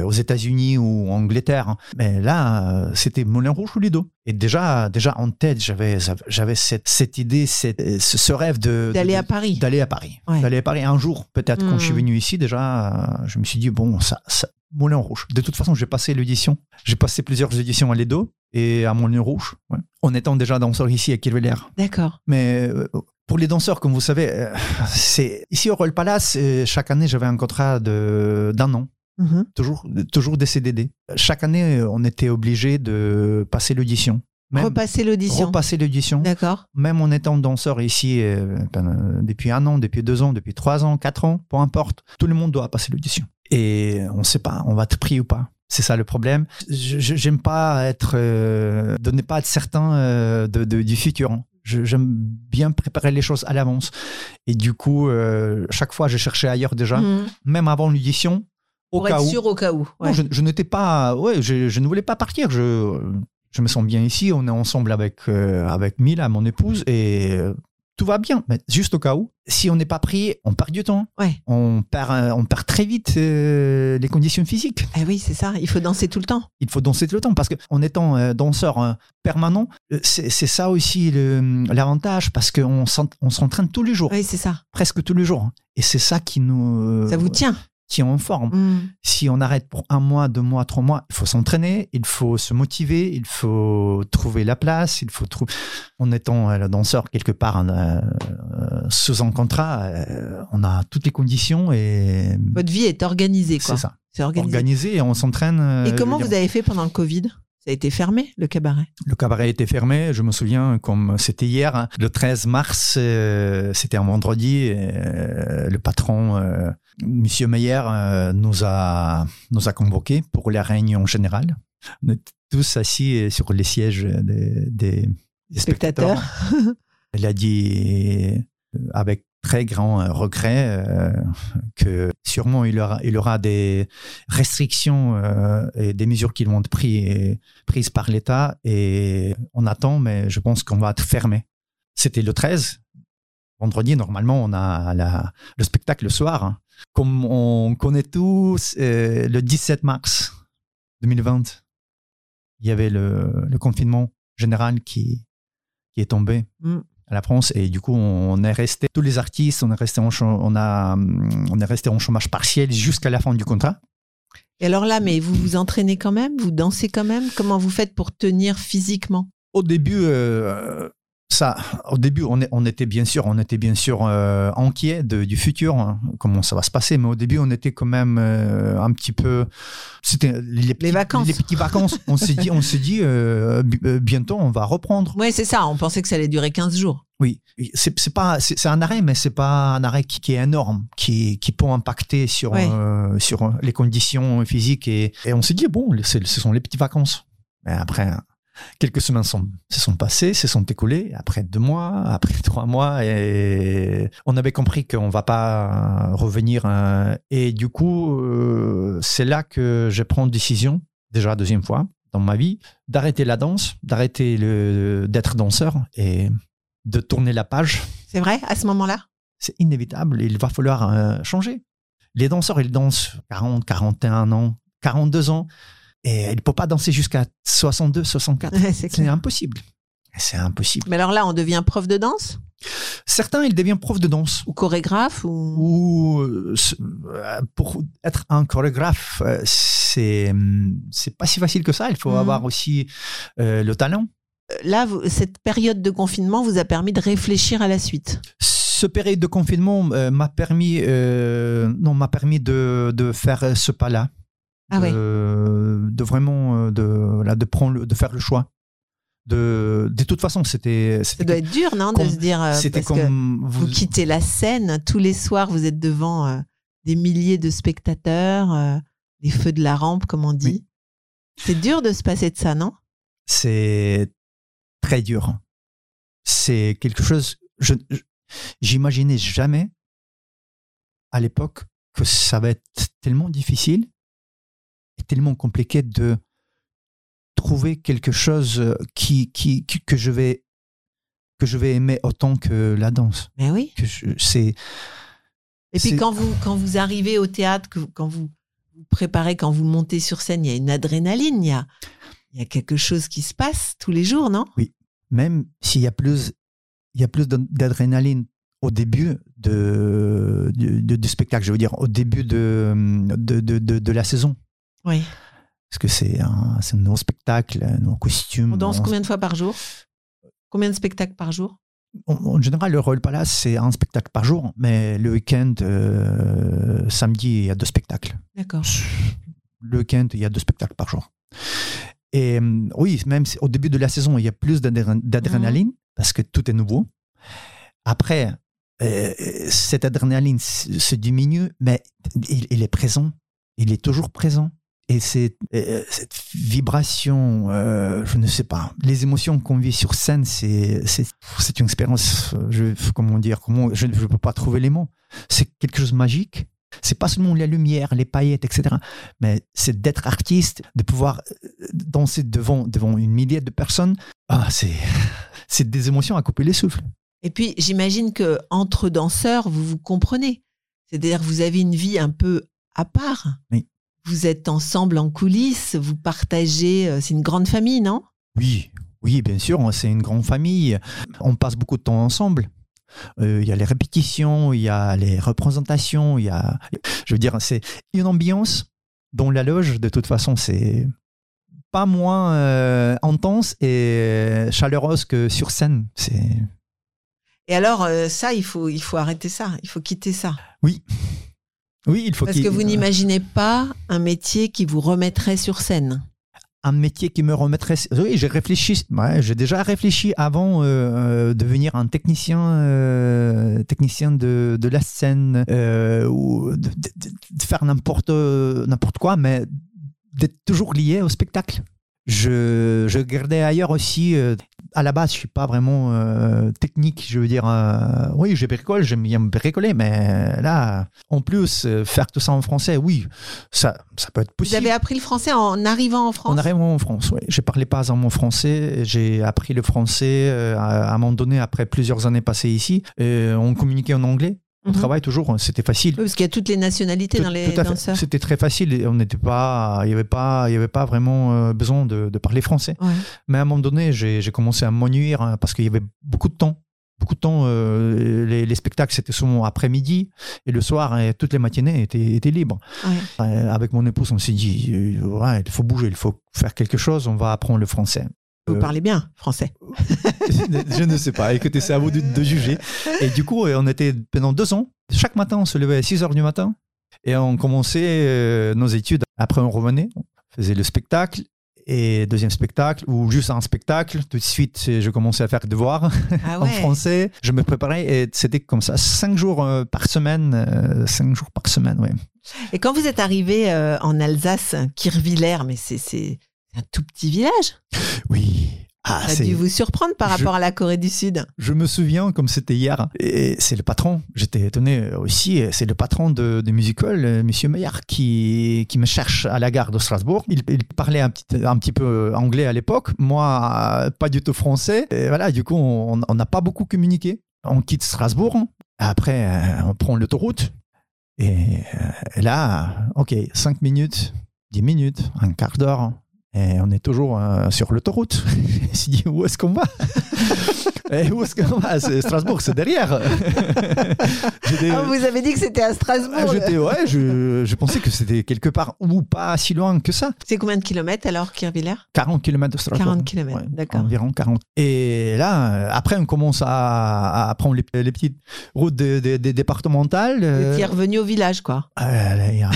aux États-Unis ou en Angleterre. hein. Mais là, c'était Moulin Rouge ou Lido. Et déjà, déjà en tête, j'avais, j'avais cette, cette idée, cette, ce, rêve de D'aller à Paris. D'aller à Paris. Ouais. D'aller à Paris un jour, peut-être. Quand je suis venu ici, déjà, euh, je me suis dit, bon, ça, ça Moulin Rouge. De toute façon, j'ai passé l'édition. J'ai passé plusieurs éditions à Lido et à Moulin Rouge. ouais. En étant déjà danseur ici à Kirveller. D'accord. Mais euh, pour les danseurs, comme vous savez, euh, c'est ici au Royal Palace, chaque année, j'avais un contrat de d'un an. Mhm. toujours, toujours des CDD. Chaque année, on était obligé de passer l'audition. Même Repasser l'audition. repasser l'audition. D'accord. Même en étant danseur ici euh, ben, depuis un an, depuis deux ans, depuis trois ans, quatre ans, peu importe, tout le monde doit passer l'audition. Et on ne sait pas, on va être pris ou pas. C'est ça le problème. J'aime pas être, euh, de ne pas être certain euh, de, de- du futur. J'aime bien préparer les choses à l'avance. Et du coup, euh, chaque fois, je cherchais ailleurs déjà, Mhm. même avant l'audition, au Pour cas être où. sûr au cas où. Non, je, je n'étais pas, ouais, je, je ne voulais pas partir. Je, je me sens bien ici. On est ensemble avec euh, avec Mila, mon épouse, et euh, tout va bien. Mais juste au cas où, si on n'est pas pris, on perd du temps. Ouais. On perd, euh, on perd très vite euh, les conditions physiques. Eh oui, c'est ça. Il faut danser tout le temps. Il faut danser tout le temps parce que en étant euh, danseur euh, permanent, c'est ça aussi le- l'avantage parce qu'on s'en- on s'entraîne tous les jours, Oui, c'est ça. presque tous les jours. Et c'est ça qui nous Ça vous tient. Tient en forme Mhm. si on arrête pour un mois, deux mois, trois mois, il faut s'entraîner, il faut se motiver, il faut trouver la place, il faut trouver. En étant euh, le danseur quelque part euh, euh, sous un contrat, euh, on a toutes les conditions et Votre vie est organisée, quoi. c'est ça. C'est organisé. Organisé et on s'entraîne. Et comment vous avez fait pendant le Covid? Ça a été fermé, le cabaret? Le cabaret était fermé. Je me souviens comme c'était hier, hein, le 13 mars, euh, c'était un vendredi. euh, le patron, euh, Monsieur Meyer, euh, nous a nous a convoqués pour la réunion générale. On était tous assis sur les sièges des, Spectateurs. spectateurs. Il a dit euh, avec très grand euh, regret euh, que sûrement il aura, il aura des restrictions euh, et des mesures qui vont être prises, prises par l'État et on attend, mais je pense qu'on va être fermé. C'était le 13. Vendredi, normalement, on a la- le spectacle le soir. Comme on connaît tous, euh, le 17 mars 2020, il y avait le, le confinement général qui, qui est tombé Mm. à la France et du coup on est resté tous les artistes on est resté en on a hum, on est resté en chômage partiel jusqu'à la fin du contrat Et alors là, mais vous vous entraînez quand même? Vous dansez quand même? Comment vous faites pour tenir physiquement? Au début euh, ça au début on, est- on était bien sûr on était bien sûr euh, inquiet de- du futur hein, comment ça va se passer mais au début on était quand même euh, un petit peu c'était les, petits- vacances. les petites vacances on s'est dit on s'est dit euh, bi- bientôt on va reprendre Oui, c'est ça. On pensait que ça allait durer 15 jours. Oui, c'est pas c'est un arrêt, mais c'est pas un arrêt qui, qui est énorme, qui qui peut impacter sur sur les conditions physiques et, et on s'est dit bon, ce sont les petites vacances. Mais après quelques semaines sont, se sont passées, se sont écoulées. Après deux mois, après (laughs) trois mois, et on avait compris qu'on va pas revenir. euh, et du coup, euh, c'est là que je prends une décision, déjà la deuxième fois dans ma vie, d'arrêter la danse, d'arrêter le d'être danseur et de tourner la page. C'est vrai, à ce moment-là? C'est inévitable. Il va falloir euh, changer. Les danseurs, ils dansent 40, 41 ans, 42 ans. Et ils ne peuvent pas danser jusqu'à 62, 64. Ouais, c'est impossible. C'est impossible. Mais alors là, on devient prof de danse? Certains, ils deviennent profs de danse. Ou chorégraphe ou... Ou euh, euh, pour être un chorégraphe, euh, c'est c'est pas si facile que ça. Il faut Mhm. avoir aussi euh, le talent. Là, vous- cette période de confinement vous a permis de réfléchir à la suite? Ce période de confinement euh, m'a permis, euh, non, m'a permis de, de faire ce pas-là, Ah ouais. de, de vraiment euh, de, voilà, de prendre, le- de faire le choix. De, de toute façon, c'était, Ça doit être dur, non, de comme- se dire... euh, c'était parce que comme vous quittez la scène, tous les soirs, vous êtes devant euh, des milliers de spectateurs, euh, les feux de la rampe, comme on dit. Oui. C'est dur de se passer de ça, non? C'est très dur. C'est quelque chose. Je- j'imaginais jamais à l'époque que ça va être tellement difficile et tellement compliqué de trouver quelque chose qui, qui, qui- que je vais que je vais aimer autant que la danse. Mais oui. Que je- c'est Et puis quand vous, quand vous arrivez au théâtre, que quand vous vous préparez, quand vous montez sur scène, il y a une adrénaline, il y a, il y a quelque chose qui se passe tous les jours, non? Même s'il y a plus, il y a plus d'ad- d'adrénaline au début de, de- de- du spectacle, je veux dire, au début de, de, de- de la saison. Oui. Parce que c'est un, un nouveau spectacle, un nouveau costume. On danse on- combien de fois par jour? Combien de spectacles par jour? En, général, le Royal Palace, c'est un spectacle par jour, mais le week-end, euh, samedi, il y a deux spectacles. D'accord. (laughs) Le week-end, il y a deux spectacles par jour. Et euh, oui, même si au début de la saison, il y a plus d'adré- d'adrénaline parce que tout est nouveau. Après, euh, cette adrénaline se se diminue, mais il, il est présent. Il est toujours présent. Et c'est euh, cette vibration, euh, je ne sais pas, les émotions qu'on vit sur scène, c'est c'est c'est une expérience. euh, Je, comment dire, comment je ne peux pas trouver les mots. C'est quelque chose de magique. C'est pas seulement la lumière, les paillettes, etc. Mais c'est d'être artiste, de pouvoir danser devant devant une milliers de personnes. Ah, c'est (laughs) c'est des émotions à couper les souffles. Et puis, j'imagine que entre danseurs, vous vous comprenez. C'est-à-dire que vous avez une vie un peu à part. Oui. Vous êtes ensemble en coulisses, vous partagez. euh, C'est une grande famille, non? Oui, oui, bien sûr, c'est une grande famille. On passe beaucoup de temps ensemble. Euh, Il y a les répétitions, il y a les représentations, il y a, je veux dire, c'est une ambiance dans la loge. De toute façon, c'est pas moins euh, intense et chaleureuse que sur scène. C'est Et alors, ça, il faut, il faut arrêter ça. Il faut quitter ça. oui, oui, il faut Parce que vous n'imaginez pas un métier qui vous remettrait sur scène. un métier qui me remettrait. Oui, j'ai réfléchi. Ouais, j'ai déjà réfléchi avant euh, euh, de devenir un technicien, euh, technicien de, de la scène euh, ou de, de- de faire n'importe n'importe quoi, mais d'être toujours lié au spectacle. Je, je gardais ailleurs aussi. euh, à la base, je suis pas vraiment euh, technique. Je veux dire, euh, oui, je bricole, j'aime bien bricoler, mais là, en plus, faire tout ça en français, oui, ça, ça peut être Vous possible. avez appris le français en arrivant en France? En arrivant en France, oui. Je parlais pas en mon français. J'ai appris le français à, à un moment donné, après plusieurs années passées ici. Et on communiquait en anglais. On Mhm. travaille toujours. C'était facile. Oui, parce qu'il y a toutes les nationalités Tout- dans les danseurs. C'était très facile. et On n'était pas, il y avait pas, il y avait pas vraiment euh, besoin de, de parler français. Ouais. Mais à un moment donné, j'ai commencé à m'ennuyer hein, parce qu'il y avait beaucoup de temps. Beaucoup de temps. euh, les, les spectacles, c'était souvent après-midi et le soir, et toutes les matinées étaient, étaient libres. Ouais. Euh, avec mon épouse, on s'est dit, ouais, il faut bouger, il faut faire quelque chose, on va apprendre le français. Vous Euh, parlez bien français. (laughs) je ne sais pas, écoutez, c'est à vous de, de juger. Et du coup, euh, on était pendant deux ans, chaque matin, on se levait à 6 heures du matin et on commençait euh, nos études. Après, on revenait, on faisait le spectacle et deuxième spectacle ou juste un spectacle. Tout de suite, je commençais à faire des devoirs (laughs) Ah en français. Je me préparais et c'était comme ça, cinq jours par semaine, cinq jours par semaine, ouais. Et quand vous êtes arrivé en Alsace, Kirchwiller, mais c'est un tout petit village. Oui. Ah, Ça a dû vous surprendre par Je- rapport à la Corée du Sud. Je me souviens comme c'était hier. Et c'est le patron. J'étais étonné aussi. C'est le patron de, de musical, euh, Monsieur Maillard, qui, qui me cherche à la gare de Strasbourg. Il, il parlait un petit, un petit peu anglais à l'époque. Moi, euh, pas du tout français. Et voilà, du coup, on n'a pas beaucoup communiqué. On quitte Strasbourg. Après, euh, on prend l'autoroute. Et euh, là, OK, 5 minutes, 10 minutes, un quart d'heure. Et on est toujours euh, sur l'autoroute. Je suis dit, où est-ce qu'on va? (laughs) Et où est-ce qu'on va? Strasbourg, c'est derrière. (laughs) Ah, vous avez dit que c'était à Strasbourg. ah, ouais, je, je pensais que c'était quelque part ou pas si loin que ça. C'est combien de kilomètres alors, Kirchwiller 40 km de Strasbourg. 40 kilomètres, d'accord. Environ 40. Et là, euh, après, on commence à, à prendre les, les petites routes des des- des départementales. Vous euh, étiez revenu au village, quoi. euh, Il y, a-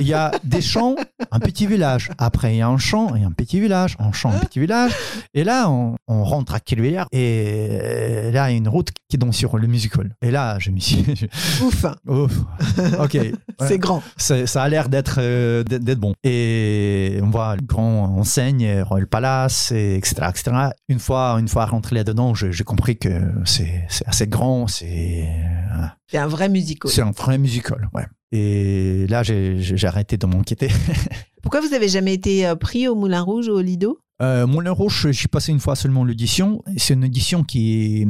il y a des champs, un petit village. Après, il y a un champ et un petit village. Un champ, un petit village. Et là, on, on rentre à Kirchwiller. Et là, il y a une route qui donne sur le musical. Et là, je me suis. (laughs) Ouf, Ouf. Ok. (laughs) C'est grand. Ça, a l'air d'être euh, d'être d'être bon. Et on voit le grand enseigne, Royal Palace, et etc., etc. Une fois, une fois rentré là-dedans, j'ai compris que c'est c'est assez grand, c'est euh, C'est un vrai musical. c'est un vrai musical. Ouais. Et là, j'ai j'ai- j'ai arrêté de m'inquiéter. (laughs) Pourquoi vous avez jamais été euh, pris au Moulin Rouge ou au Lido? Euh, Moulin Rouge, suis passé une fois seulement l'audition. C'est une audition qui,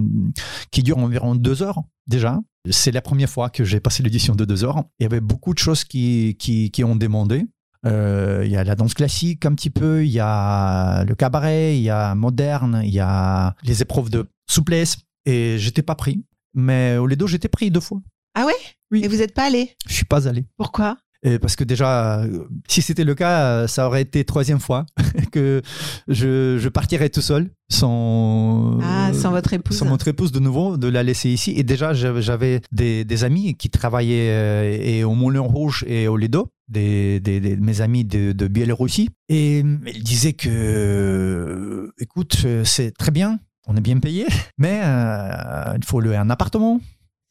qui dure environ deux heures déjà. C'est la première fois que j'ai passé l'audition de deux heures. Il y avait beaucoup de choses qui, qui, qui ont demandé. Euh, il y a la danse classique un petit peu, il y a le cabaret, il y a moderne, il y a les épreuves de souplesse. Et j'étais pas pris. Mais au Lido, j'étais pris deux fois. Ah ouais? Oui. Et vous n'êtes pas allé? Je suis pas allé. Pourquoi? Et parce que déjà, euh, si c'était le cas, euh, ça aurait été troisième fois (laughs) que je, je partirais tout seul, sans, Ah, sans votre épouse. sans notre épouse de nouveau, de la laisser ici. Et déjà, j'avais des, des amis qui travaillaient euh, et au Moulin Rouge et au Lido, des, des, des- mes amis de, de Biélorussie. Et ils disaient que, écoute, c'est très bien, on est bien payé, (laughs) mais euh, il faut louer un appartement,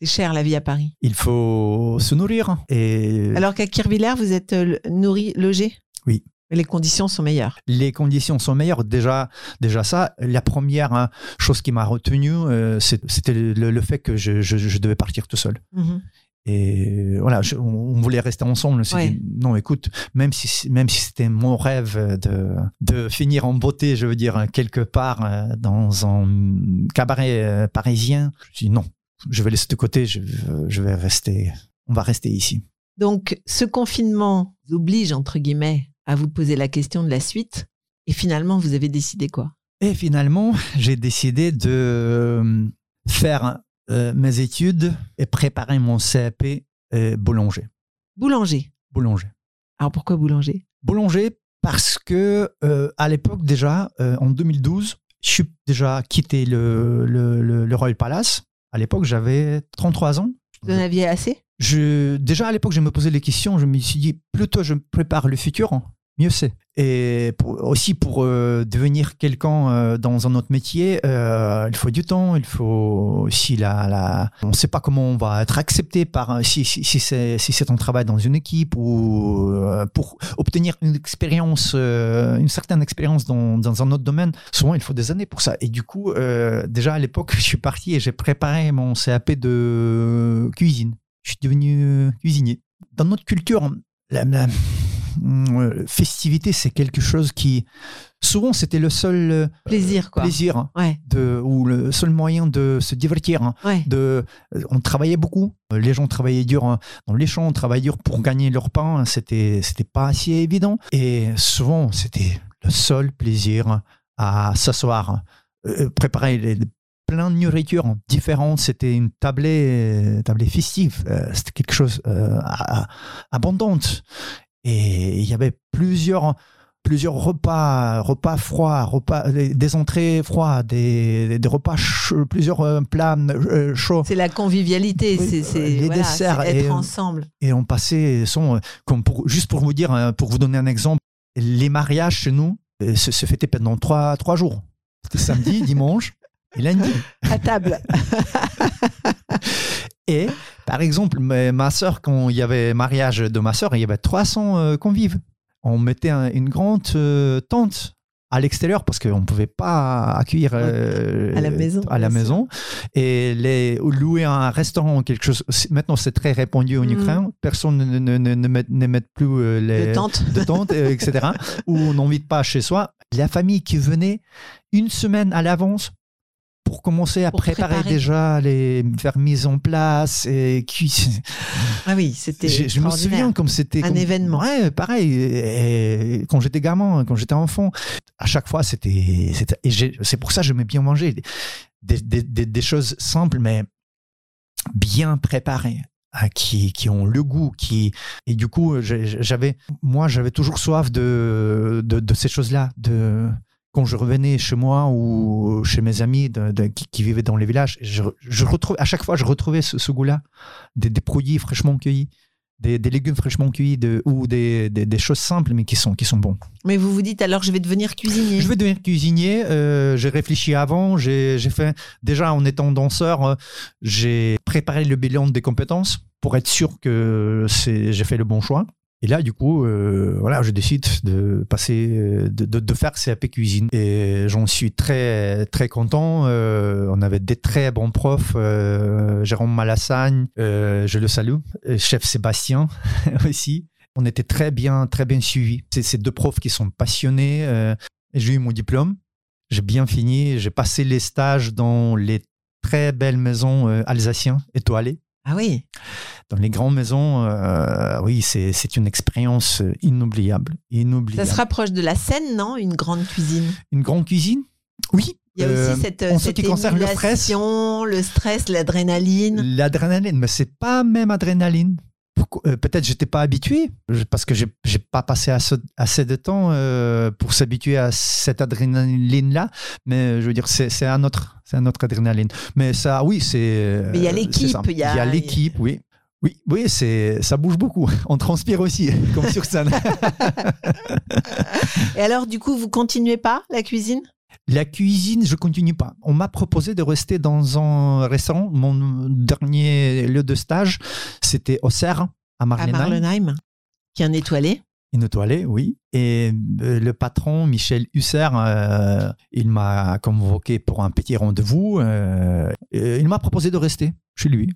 C'est cher la vie à Paris. il faut se nourrir. Et Alors qu'à Kirvillers, vous êtes euh, nourri, logé? Oui. Mais les conditions sont meilleures. les conditions sont meilleures. Déjà, déjà ça, la première hein, chose qui m'a retenu, euh, c'était le, le fait que je, je- je devais partir tout seul. Mhm. Et voilà, je- on on voulait rester ensemble. On s'est Ouais. dit, non, écoute, même si, même si c'était mon rêve de, de finir en beauté, je veux dire, quelque part euh, dans un cabaret euh, parisien, je me suis dit, non, je vais laisser de côté, je, je vais rester, on va rester ici. Donc, ce confinement vous oblige, entre guillemets, à vous poser la question de la suite. Et finalement, vous avez décidé quoi? Et finalement, (laughs) j'ai décidé de euh, faire euh, mes études et préparer mon CAP euh, boulanger. Boulanger. Boulanger. Alors pourquoi boulanger? Boulanger parce que euh, à l'époque déjà, en 2012, je suis déjà quitté le, le, le- le Royal Palace. À l'époque, j'avais 33 ans. Vous en aviez assez? Je, déjà à l'époque, je me posais des questions. Je me suis dit, plutôt je me prépare le futur, mieux c'est. Et aussi pour euh, devenir quelqu'un euh, dans un autre métier, euh, il faut du temps, il faut aussi la. On ne sait pas comment on va être accepté par si, c'est si c'est travail dans une équipe ou pour obtenir une expérience, une certaine expérience dans, un autre domaine. Souvent, il faut des années pour ça. Et du coup, déjà à l'époque, (laughs) je suis parti et j'ai préparé mon CAP de cuisine. Je suis devenu cuisinier. Dans notre culture, la, la- festivité, c'est quelque chose qui, souvent, c'était le seul euh, Plaisir, quoi. plaisir Ouais, de, ou le seul moyen de se divertir. hein. ouais. De, euh, on travaillait beaucoup. Les gens travaillaient dur hein, dans les champs, on travaillait dur pour gagner leur pain. C'était, c'était pas assez évident. Et souvent, c'était le seul plaisir à s'asseoir, euh, préparer les- plein de nourriture différentes. C'était une tablée, tablée festive. Euh, C'était quelque chose euh, abondante. Et il y avait plusieurs plusieurs repas, repas froids, repas, des des entrées froides, des, des repas chauds, plusieurs euh, plats euh, chauds. C'est la convivialité, Oui, c'est euh, les voilà, desserts être et, euh, ensemble. Et on passait, son, euh, comme pour, juste pour vous dire, hein, pour vous donner un exemple, les mariages chez nous euh, se, se fêtaient pendant trois, trois jours. C'était samedi, (laughs) dimanche et lundi. À table. (laughs) Et par exemple, ma sœur, quand il y avait mariage de ma sœur, il y avait 300 euh, convives. On mettait un- une grande euh, tente à l'extérieur parce qu'on ne pouvait pas accueillir euh, À la maison, à la maison. Et les, louer un restaurant, quelque chose. Maintenant, c'est très répandu en Mhm. Ukraine. Personne ne, ne, ne, ne met, ne met plus les De tente. de tente, euh, etc. Où on n'invite pas chez soi. La famille qui venait une semaine à l'avance pour commencer à Pour préparer, préparer. déjà les faire mise en place et cuisiner. Ah oui, c'était Je, je me souviens comme c'était Un comme- événement. Ouais, pareil. Et- et quand j'étais gamin, quand j'étais enfant, à chaque fois c'était c'est pour ça que j'aimais bien manger des, des, des, des choses simples mais bien préparées hein, qui, qui ont le goût qui et du coup j'avais moi j'avais toujours soif de de, de ces choses là de quand je revenais chez moi ou chez mes amis de- de- qui, qui vivaient dans les villages, je, à chaque fois, je retrouvais ce, ce goût-là, des, des produits fraîchement cueillis, des, des légumes fraîchement cueillis de, ou des, choses simples mais qui sont, qui sont bons. Mais vous vous dites alors je vais devenir cuisinier. Je vais devenir cuisinier. euh, j'ai réfléchi avant. J'ai fait déjà en étant danseur, euh, j'ai préparé le bilan des compétences pour être sûr que j'ai fait le bon choix. Et là, du coup, euh, voilà, je décide de passer, euh, de, de, de faire CAP cuisine. Et j'en suis très, très content. Euh, on avait des très bons profs. euh, Jérôme Malassagne, euh, je le salue. Chef Sébastien (laughs) aussi. On était très bien, très bien suivis. C'est ces deux profs qui sont passionnés. euh, j'ai eu mon diplôme. J'ai bien fini. J'ai passé les stages dans les très belles maisons alsaciennes étoilées. Ah oui. Dans les grandes maisons, euh, oui, c'est une expérience euh, inoubliable. Ça inoubliable. se rapproche de la scène, non Une grande cuisine? Une grande cuisine? Oui. Il y a Euh, aussi cette, en cette qui concerne le stress, le stress, l'adrénaline. l'adrénaline, mais c'est pas même adrénaline. Euh, peut-être j'étais pas habitué parce que j'ai pas passé assez, assez de temps euh, pour s'habituer à cette adrénaline là mais je veux dire c'est un autre c'est un autre adrénaline. Mais ça oui c'est Mais il y a euh, l'équipe, il y a- l'équipe oui. Oui oui c'est ça bouge beaucoup. On transpire aussi (laughs) comme sur scène. (laughs) Et alors, du coup, vous continuez pas la cuisine? La cuisine, je continue pas. On m'a proposé de rester dans un restaurant. Mon dernier lieu de stage, c'était au Serre, à à Marlenheim. Marlenheim, qui est un étoilé Une étoilée, oui. Et euh, le patron, Michel Husser, euh, il m'a convoqué pour un petit rendez-vous. euh, il m'a proposé de rester chez lui.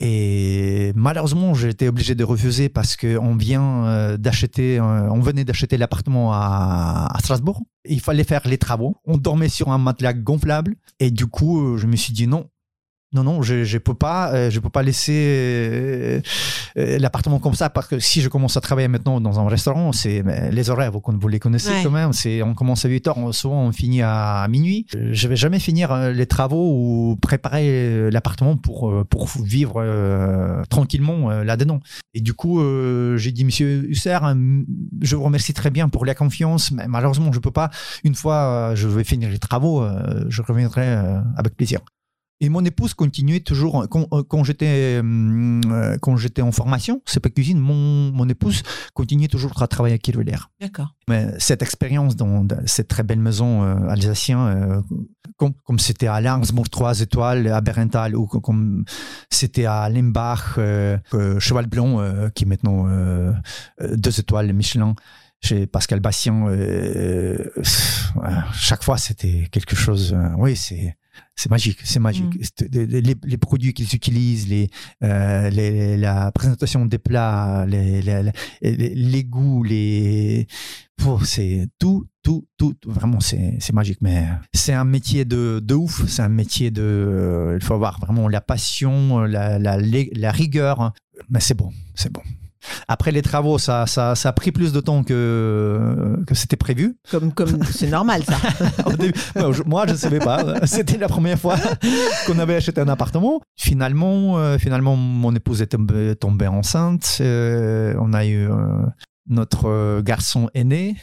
Et malheureusement, j'ai été obligé de refuser parce qu'on vient d'acheter, on venait d'acheter l'appartement à, à Strasbourg. Il fallait faire les travaux. On dormait sur un matelas gonflable. Et du coup, je me suis dit non. Non, non, je ne peux pas, euh, je peux pas laisser euh, euh, l'appartement comme ça parce que si je commence à travailler maintenant dans un restaurant, c'est mais les horaires, vous, vous les connaissez Ouais. quand même. C'est on commence à 8 heures, on- souvent on finit à minuit. Je vais jamais finir les travaux ou préparer l'appartement pour pour vivre euh, tranquillement euh, là-dedans. Et du coup, euh, j'ai dit Monsieur Husser, euh, je vous remercie très bien pour la confiance, mais malheureusement je peux pas. Une fois je vais finir les travaux, je reviendrai avec plaisir. Et mon épouse continuait toujours quand, euh, quand j'étais hum, euh, quand j'étais en formation, c'est pas cuisine. Mon, mon épouse continuait toujours à travailler à Kirwiller. D'accord. Mais cette expérience dans dans cette très belle maison euh, alsacienne, euh, comme comme c'était à Langsbourg 3 étoiles, à Berenthal ou co- comme c'était à Limbach, euh, euh, Cheval Blanc, euh, qui est maintenant euh, euh, deux étoiles Michelin chez Pascal Bastien. euh, chaque fois, c'était quelque chose. euh, oui, c'est c'est magique, c'est magique. Mm. Les, les- produits qu'ils utilisent, les, euh, les- la présentation des plats, les, les, goûts, les, Oh, c'est tout, tout, tout, tout. vraiment, c'est c'est magique. Mais c'est un métier de, de ouf. C'est un métier de. euh, il faut avoir vraiment la passion, la, la, la rigueur. Mais c'est bon, c'est bon. Après les travaux, ça, ça, ça a pris plus de temps que, que c'était prévu. Comme, comme (laughs) c'est normal, ça. Début, moi, je- ne savais pas. (laughs) C'était la première fois qu'on avait acheté un appartement. Finalement, euh, finalement mon épouse est tombée, tombée enceinte. Euh, on a eu euh, notre garçon aîné,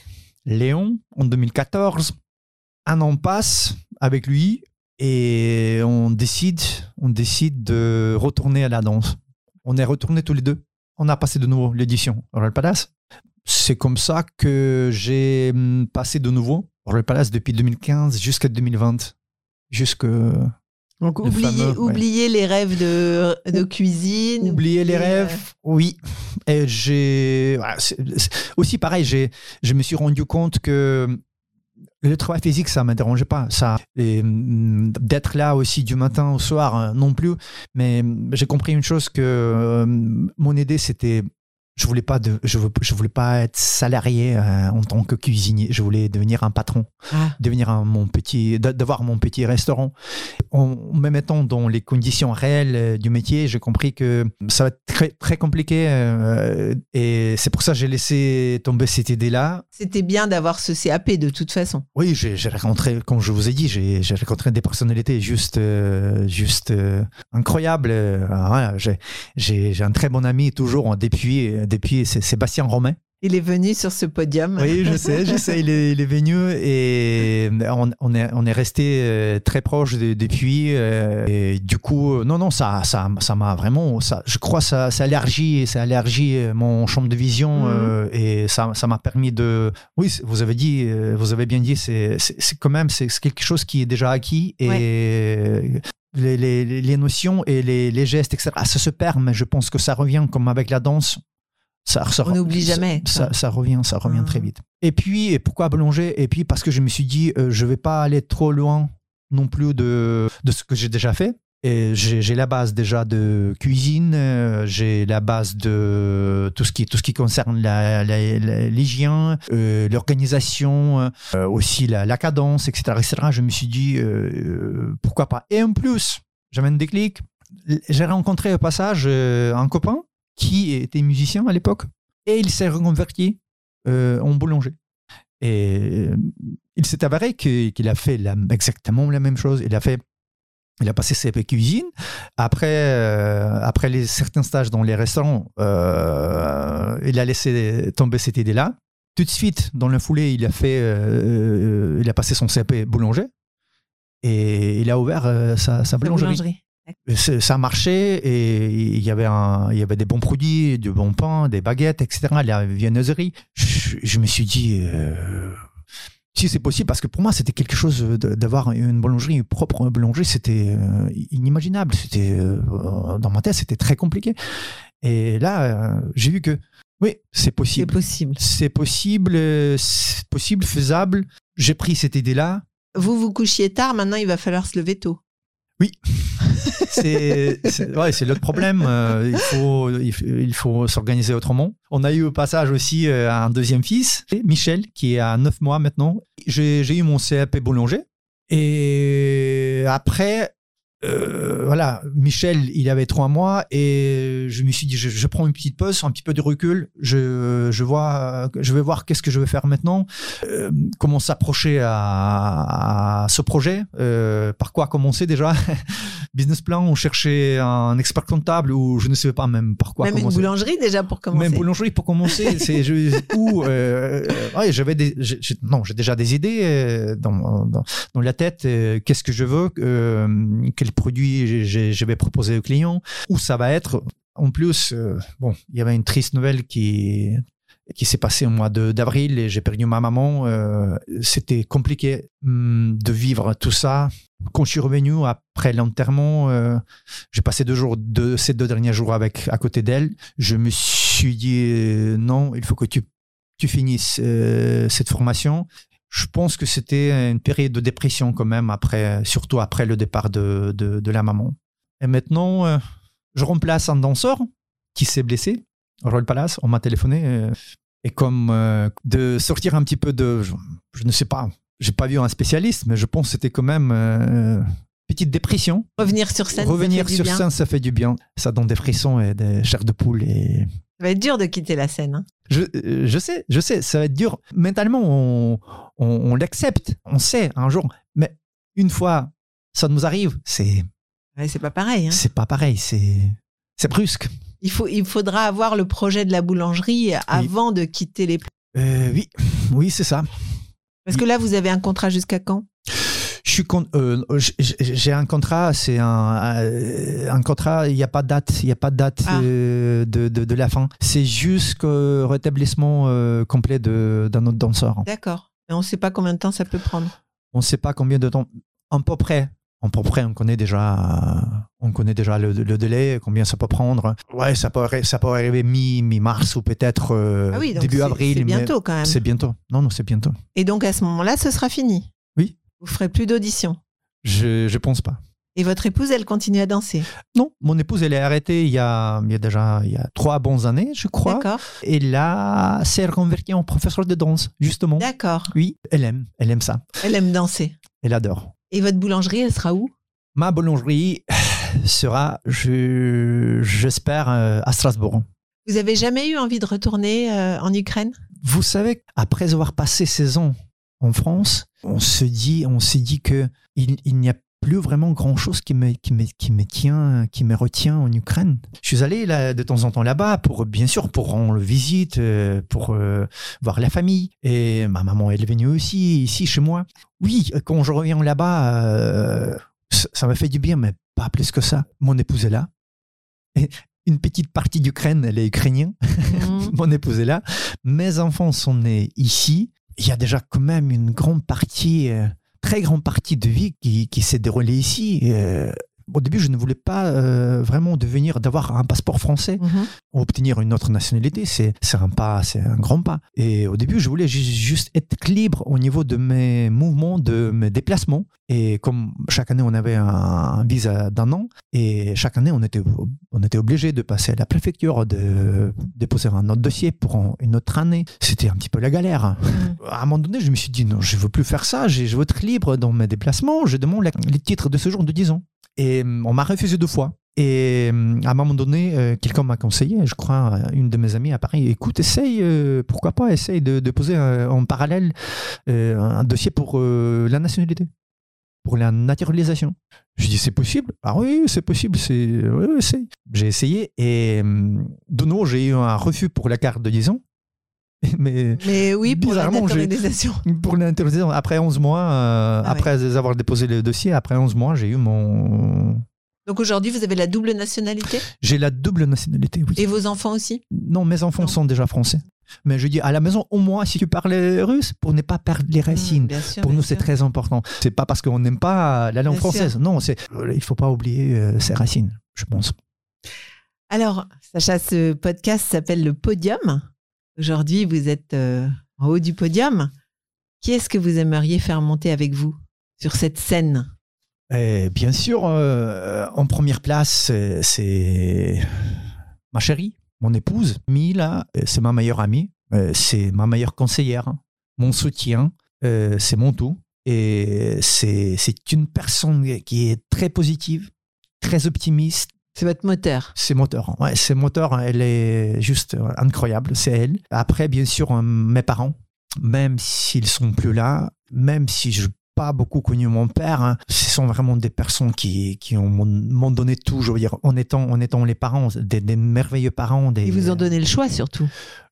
Léon, en 2014. Un an passe avec lui et on décide, on décide de retourner à la danse. On est retournés tous les deux. On a passé de nouveau l'édition Royal Palace. C'est comme ça que j'ai hum, passé de nouveau Royal Palace depuis 2015 jusqu'à 2020. Jusque Donc, Le oubliez, fameux, ouais. oubliez les rêves de, de cuisine. oublier les rêves, oui. Et j'ai voilà, aussi pareil, je me suis rendu compte que le travail physique, ça me dérangeait pas. Ça, hum, d'être là aussi du matin au soir euh, non plus. Mais hum, j'ai compris une chose que euh, mon idée, c'était je voulais pas de, je, veux- je voulais pas être salarié euh, en tant que cuisinier. Je voulais devenir un patron Ah, devenir un, mon petit, d'a- d'avoir mon petit restaurant. En me mettant dans les conditions réelles euh, du métier, j'ai compris que ça va être très, très compliqué euh, et c'est pour ça que j'ai laissé tomber cette idée-là. C'était bien d'avoir ce CAP de toute façon. Oui, j'ai rencontré, comme je vous ai dit, j'ai j'ai rencontré des personnalités juste, euh, juste incroyables. Voilà, j'ai- j'ai j'ai un très bon ami toujours depuis, depuis c'est Sébastien Romain. Il est venu sur ce podium. Oui, je sais, je sais, il est, il est venu et on, on est, on est resté euh, très proche de- depuis. euh, Et du coup, euh, non, non, ça, ça, ça m'a vraiment, ça, je crois, ça, ça allergie, ça euh, mon champ de vision Mhm. euh, et ça, ça m'a permis de. Oui, vous avez dit, euh, vous avez bien dit, c'est, quand même, c'est quelque chose qui est déjà acquis et. Les, les, les notions et les, les gestes, etc., ça se perd, mais je pense que ça revient comme avec la danse. Ça, ça- On n'oublie jamais, Ça, revient, ça revient Ah. très vite. Et puis, et pourquoi boulanger? Et puis, parce que je me suis dit, euh, je vais pas aller trop loin non plus de, de ce que j'ai déjà fait. Et j'ai la base déjà de cuisine, euh, j'ai la base de tout ce qui, tout ce qui concerne l'hygiène, euh, l'organisation, euh, aussi la, la cadence, etc., etc. Je me suis dit, pourquoi pas? Et en plus, j'avais un déclic. J'ai rencontré au passage un copain qui était musicien à l'époque et il s'est reconverti euh, en boulanger. Et euh, il s'est avéré qu'il a fait la- exactement la même chose. Il a fait Il a passé CAP cuisine. Après, euh, après les, certains stages dans les restaurants, euh, il a laissé tomber cette idée-là. Tout de suite, dans le foulée, il a fait, il a passé son CAP boulanger et il a ouvert sa, sa La boulangerie. Ça a marché et il y avait, un, il y avait des bons produits, du bon pain, des baguettes, etc. La viennoiserie. Je, je me suis dit, euh, si c'est possible, parce que pour moi, c'était quelque chose d'avoir une boulangerie, une propre boulangerie, c'était euh, inimaginable. C'était euh, dans ma tête, c'était très compliqué. Et là, j'ai vu que oui, c'est C'est possible. possible. C'est possible, c'est possible, faisable. J'ai pris cette idée-là. Vous vous couchiez tard, maintenant il va falloir se lever tôt. C'est c'est- ouais, l'autre problème. Euh, il faut, il faut, s'organiser autrement. On a eu au passage aussi euh, un deuxième fils, Michel, qui à 9 mois maintenant. J'ai eu mon CAP boulanger. Et après, euh, voilà, Michel, il avait trois mois et je me suis dit, je, je prends une petite pause, un petit peu de recul. Je, je vois, je vais voir qu'est-ce que je vais faire maintenant, euh, comment s'approcher à, à ce projet, euh, par quoi commencer déjà? (laughs) Business plan, on cherchait un expert comptable ou je ne sais pas même par quoi Même une commencer. boulangerie déjà pour commencer. Même boulangerie pour commencer, c'est (laughs) je, où euh, euh, ouais, j'avais des non j'ai déjà des idées euh, dans, dans dans la tête. Qu'est-ce que je veux, euh, quel produit je- je, vais proposer aux clients, où ça va être. En plus, euh, bon, il y avait une triste nouvelle qui qui s'est passée au mois d'avril et j'ai perdu ma maman. euh, C'était compliqué hum, de vivre tout ça. Quand je suis revenu après l'enterrement, euh, j'ai passé deux jours, ces deux derniers jours avec à côté d'elle. Je me suis dit non, il faut que tu tu finisses cette formation. Je pense que c'était une période de dépression quand même après, surtout après le départ de de, de la maman. Et maintenant, euh, je remplace un danseur qui s'est blessé. au Royal Palace, on m'a téléphoné euh, et comme euh, de sortir un petit peu de, je, je ne sais pas, j'ai pas vu un spécialiste, mais je pense que c'était quand même petite dépression. Revenir sur scène. ça Revenir fait du sur bien. scène, ça fait du bien. Ça donne des frissons et des chairs de poule. Et Ça va être dur de quitter la scène. hein. Je, euh, je sais, je sais, ça va être dur. Mentalement, on, on, on l'accepte, on sait un jour. Mais une fois ça nous arrive, c'est Ouais, c'est pas pareil. hein. c'est pas pareil, c'est c'est brusque. Il, faut, il faudra avoir le projet de la boulangerie avant de quitter les. Euh, oui, oui, c'est ça. Parce que là, vous avez un contrat jusqu'à quand? Je suis con- euh, j'ai un contrat, c'est un, euh, un contrat, il n'y a pas de date, il n'y a pas de date Ah. euh, de, de, de la fin. C'est jusqu'au rétablissement euh, complet d'un autre danseur. D'accord. Mais on ne sait pas combien de temps ça peut prendre. On ne sait pas combien de temps, à peu près. À peu près, on connaît déjà, on connaît déjà le, le délai, combien ça peut prendre. Ouais, ça peut, arri- ça peut arriver mi, mi-mars ou peut-être euh, ah oui, début avril. C'est bientôt quand même. C'est bientôt. Non, non, c'est bientôt. Et donc à ce moment-là, ce sera fini. Vous ferez plus d'audition. Je, je pense pas. Et votre épouse, elle continue à danser? Non, mon épouse, elle est arrêtée il y a, il y a déjà il y a trois bonnes années, je crois. D'accord. Et là, s'est reconvertie en professeur de danse, justement. D'accord. Oui, elle aime, elle aime ça. Elle aime danser. Elle adore. Et votre boulangerie, elle sera où? Ma boulangerie (sighs) sera, je- j'espère, euh, à Strasbourg. Vous avez jamais eu envie de retourner euh, en Ukraine? Vous savez, après avoir passé 16 ans en France, on se dit, on s'est dit que il, il n'y a plus vraiment grand chose qui me, qui, me, qui me tient, qui me retient en Ukraine. Je suis allé là, de temps en temps là-bas pour, bien sûr, pour rendre visite, euh, pour euh, voir la famille. Et ma maman, elle est venue aussi ici chez moi. Oui, quand je reviens là-bas, euh, ça m'a fait du bien, mais pas plus que ça. Mon épouse est là. Et une petite partie d'Ukraine, elle est ukrainienne. Mhm. (laughs) Mon épouse est là. Mes enfants sont nés ici. Il y a déjà quand même une grande partie, euh, très grande partie de vie qui, qui s'est déroulée ici. Au début, je ne voulais pas euh, vraiment devenir, d'avoir un passeport français. Mhm. Obtenir une autre nationalité, c'est un pas, c'est un grand pas. Et au début, je voulais ju- juste être libre au niveau de mes mouvements, de mes déplacements. Et comme chaque année, on avait un, un visa d'un an, et chaque année, on était, on était obligé de passer à la préfecture, de déposer un autre dossier pour en- une autre année. C'était un petit peu la galère. Mhm. À un moment donné, je me suis dit, non, je veux plus faire ça, je veux être libre dans mes déplacements, je demande les titres de séjour de 10 ans. Et hum, on m'a refusé deux fois. Et hum, à un moment donné, euh, quelqu'un m'a conseillé, je crois, euh, une de mes amies à Paris, écoute, essaye, euh, pourquoi pas, essaye de, poser en parallèle un dossier pour la nationalité. pour la naturalisation. Je dis c'est possible? Ah oui, c'est possible. C'est. J'ai essayé et hum, de nouveau j'ai eu un refus pour la carte de 10 ans. (laughs) Mais Mais oui, pour naturalisation. (laughs) pour la naturalisation, après 11 mois, euh, Ah après avoir déposé le dossier, après 11 mois, j'ai eu mon. Donc aujourd'hui, vous avez la double nationalité? J'ai la double nationalité. Oui. et vos enfants aussi? Non, mes enfants Non. sont déjà français. Mais je dis à la maison, au moins, si tu parles russe, pour ne pas perdre les racines. Mmh, sûr, Pour nous, c'est très important. C'est pas parce qu'on n'aime pas la langue Bien française. sûr. Non, c'est il faut pas oublier euh, ses racines, je pense. Alors, Sacha, ce podcast s'appelle Le Podium. Aujourd'hui, vous êtes euh, en haut du podium. Qui est-ce que vous aimeriez faire monter avec vous sur cette scène? Et bien sûr, euh, en première place, euh, c'est ma chérie, mon épouse. Mila, c'est ma meilleure amie, c'est ma meilleure conseillère, hein. mon soutien, c'est mon tout. Et c'est une personne qui est très positive, très optimiste. C'est votre moteur. C'est moteur. Ouais, c'est moteur. Elle est juste euh, incroyable. C'est elle. Après, bien sûr, euh, mes parents, même s'ils sont plus là, même si je n'ai pas beaucoup connu mon père, hein, ce sont vraiment des personnes qui, qui ont- m'ont donné tout. Je veux dire, en étant, en étant les parents, des, des merveilleux parents. Des, Ils vous ont donné le choix surtout.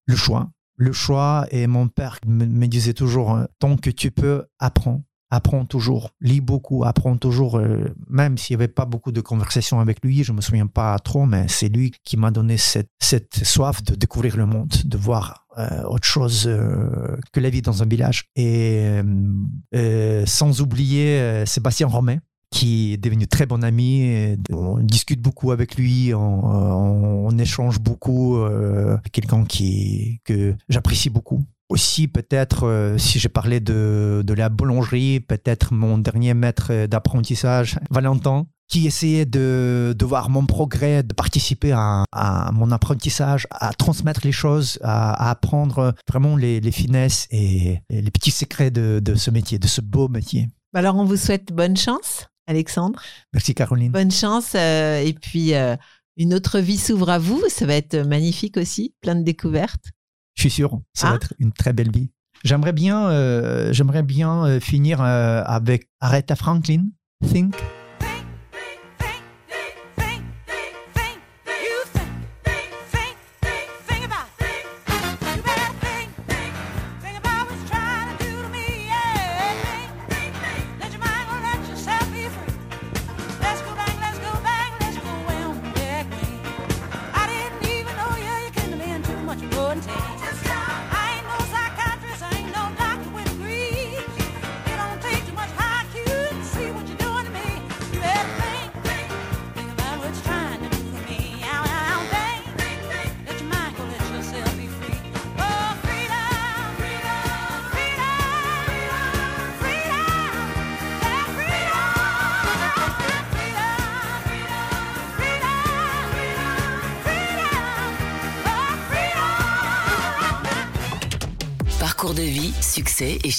le choix. Le choix, et mon père me, me disait toujours, tant que tu peux, apprends. Apprends toujours, lis beaucoup, apprends toujours, euh, même s'il n'y avait pas beaucoup de conversations avec lui, je me souviens pas trop, mais c'est lui qui m'a donné cette, soif de découvrir le monde, de voir euh, autre chose euh, que la vie dans un village. Et sans oublier Sébastien Romain, qui est devenu très bon ami. On discute beaucoup avec lui, on, échange beaucoup. Quelqu'un qui que j'apprécie beaucoup. Aussi, peut-être, euh, si j'ai parlé de, de la boulangerie, peut-être mon dernier maître d'apprentissage, Valentin, qui essayait de, de voir mon progrès, de participer à, à mon apprentissage, à transmettre les choses, à, à apprendre vraiment les, les finesses et, et les petits secrets de, de ce métier, de ce beau métier. Alors, on vous souhaite bonne chance, Alexandre. Merci Caroline. Bonne chance. euh, et puis, euh, une autre vie s'ouvre à vous. Ça va être magnifique aussi, plein de découvertes. Je suis sûr, ça Ah. va être une très belle vie. J'aimerais bien, euh, j'aimerais bien euh, finir euh, avec Aretha Franklin, Think.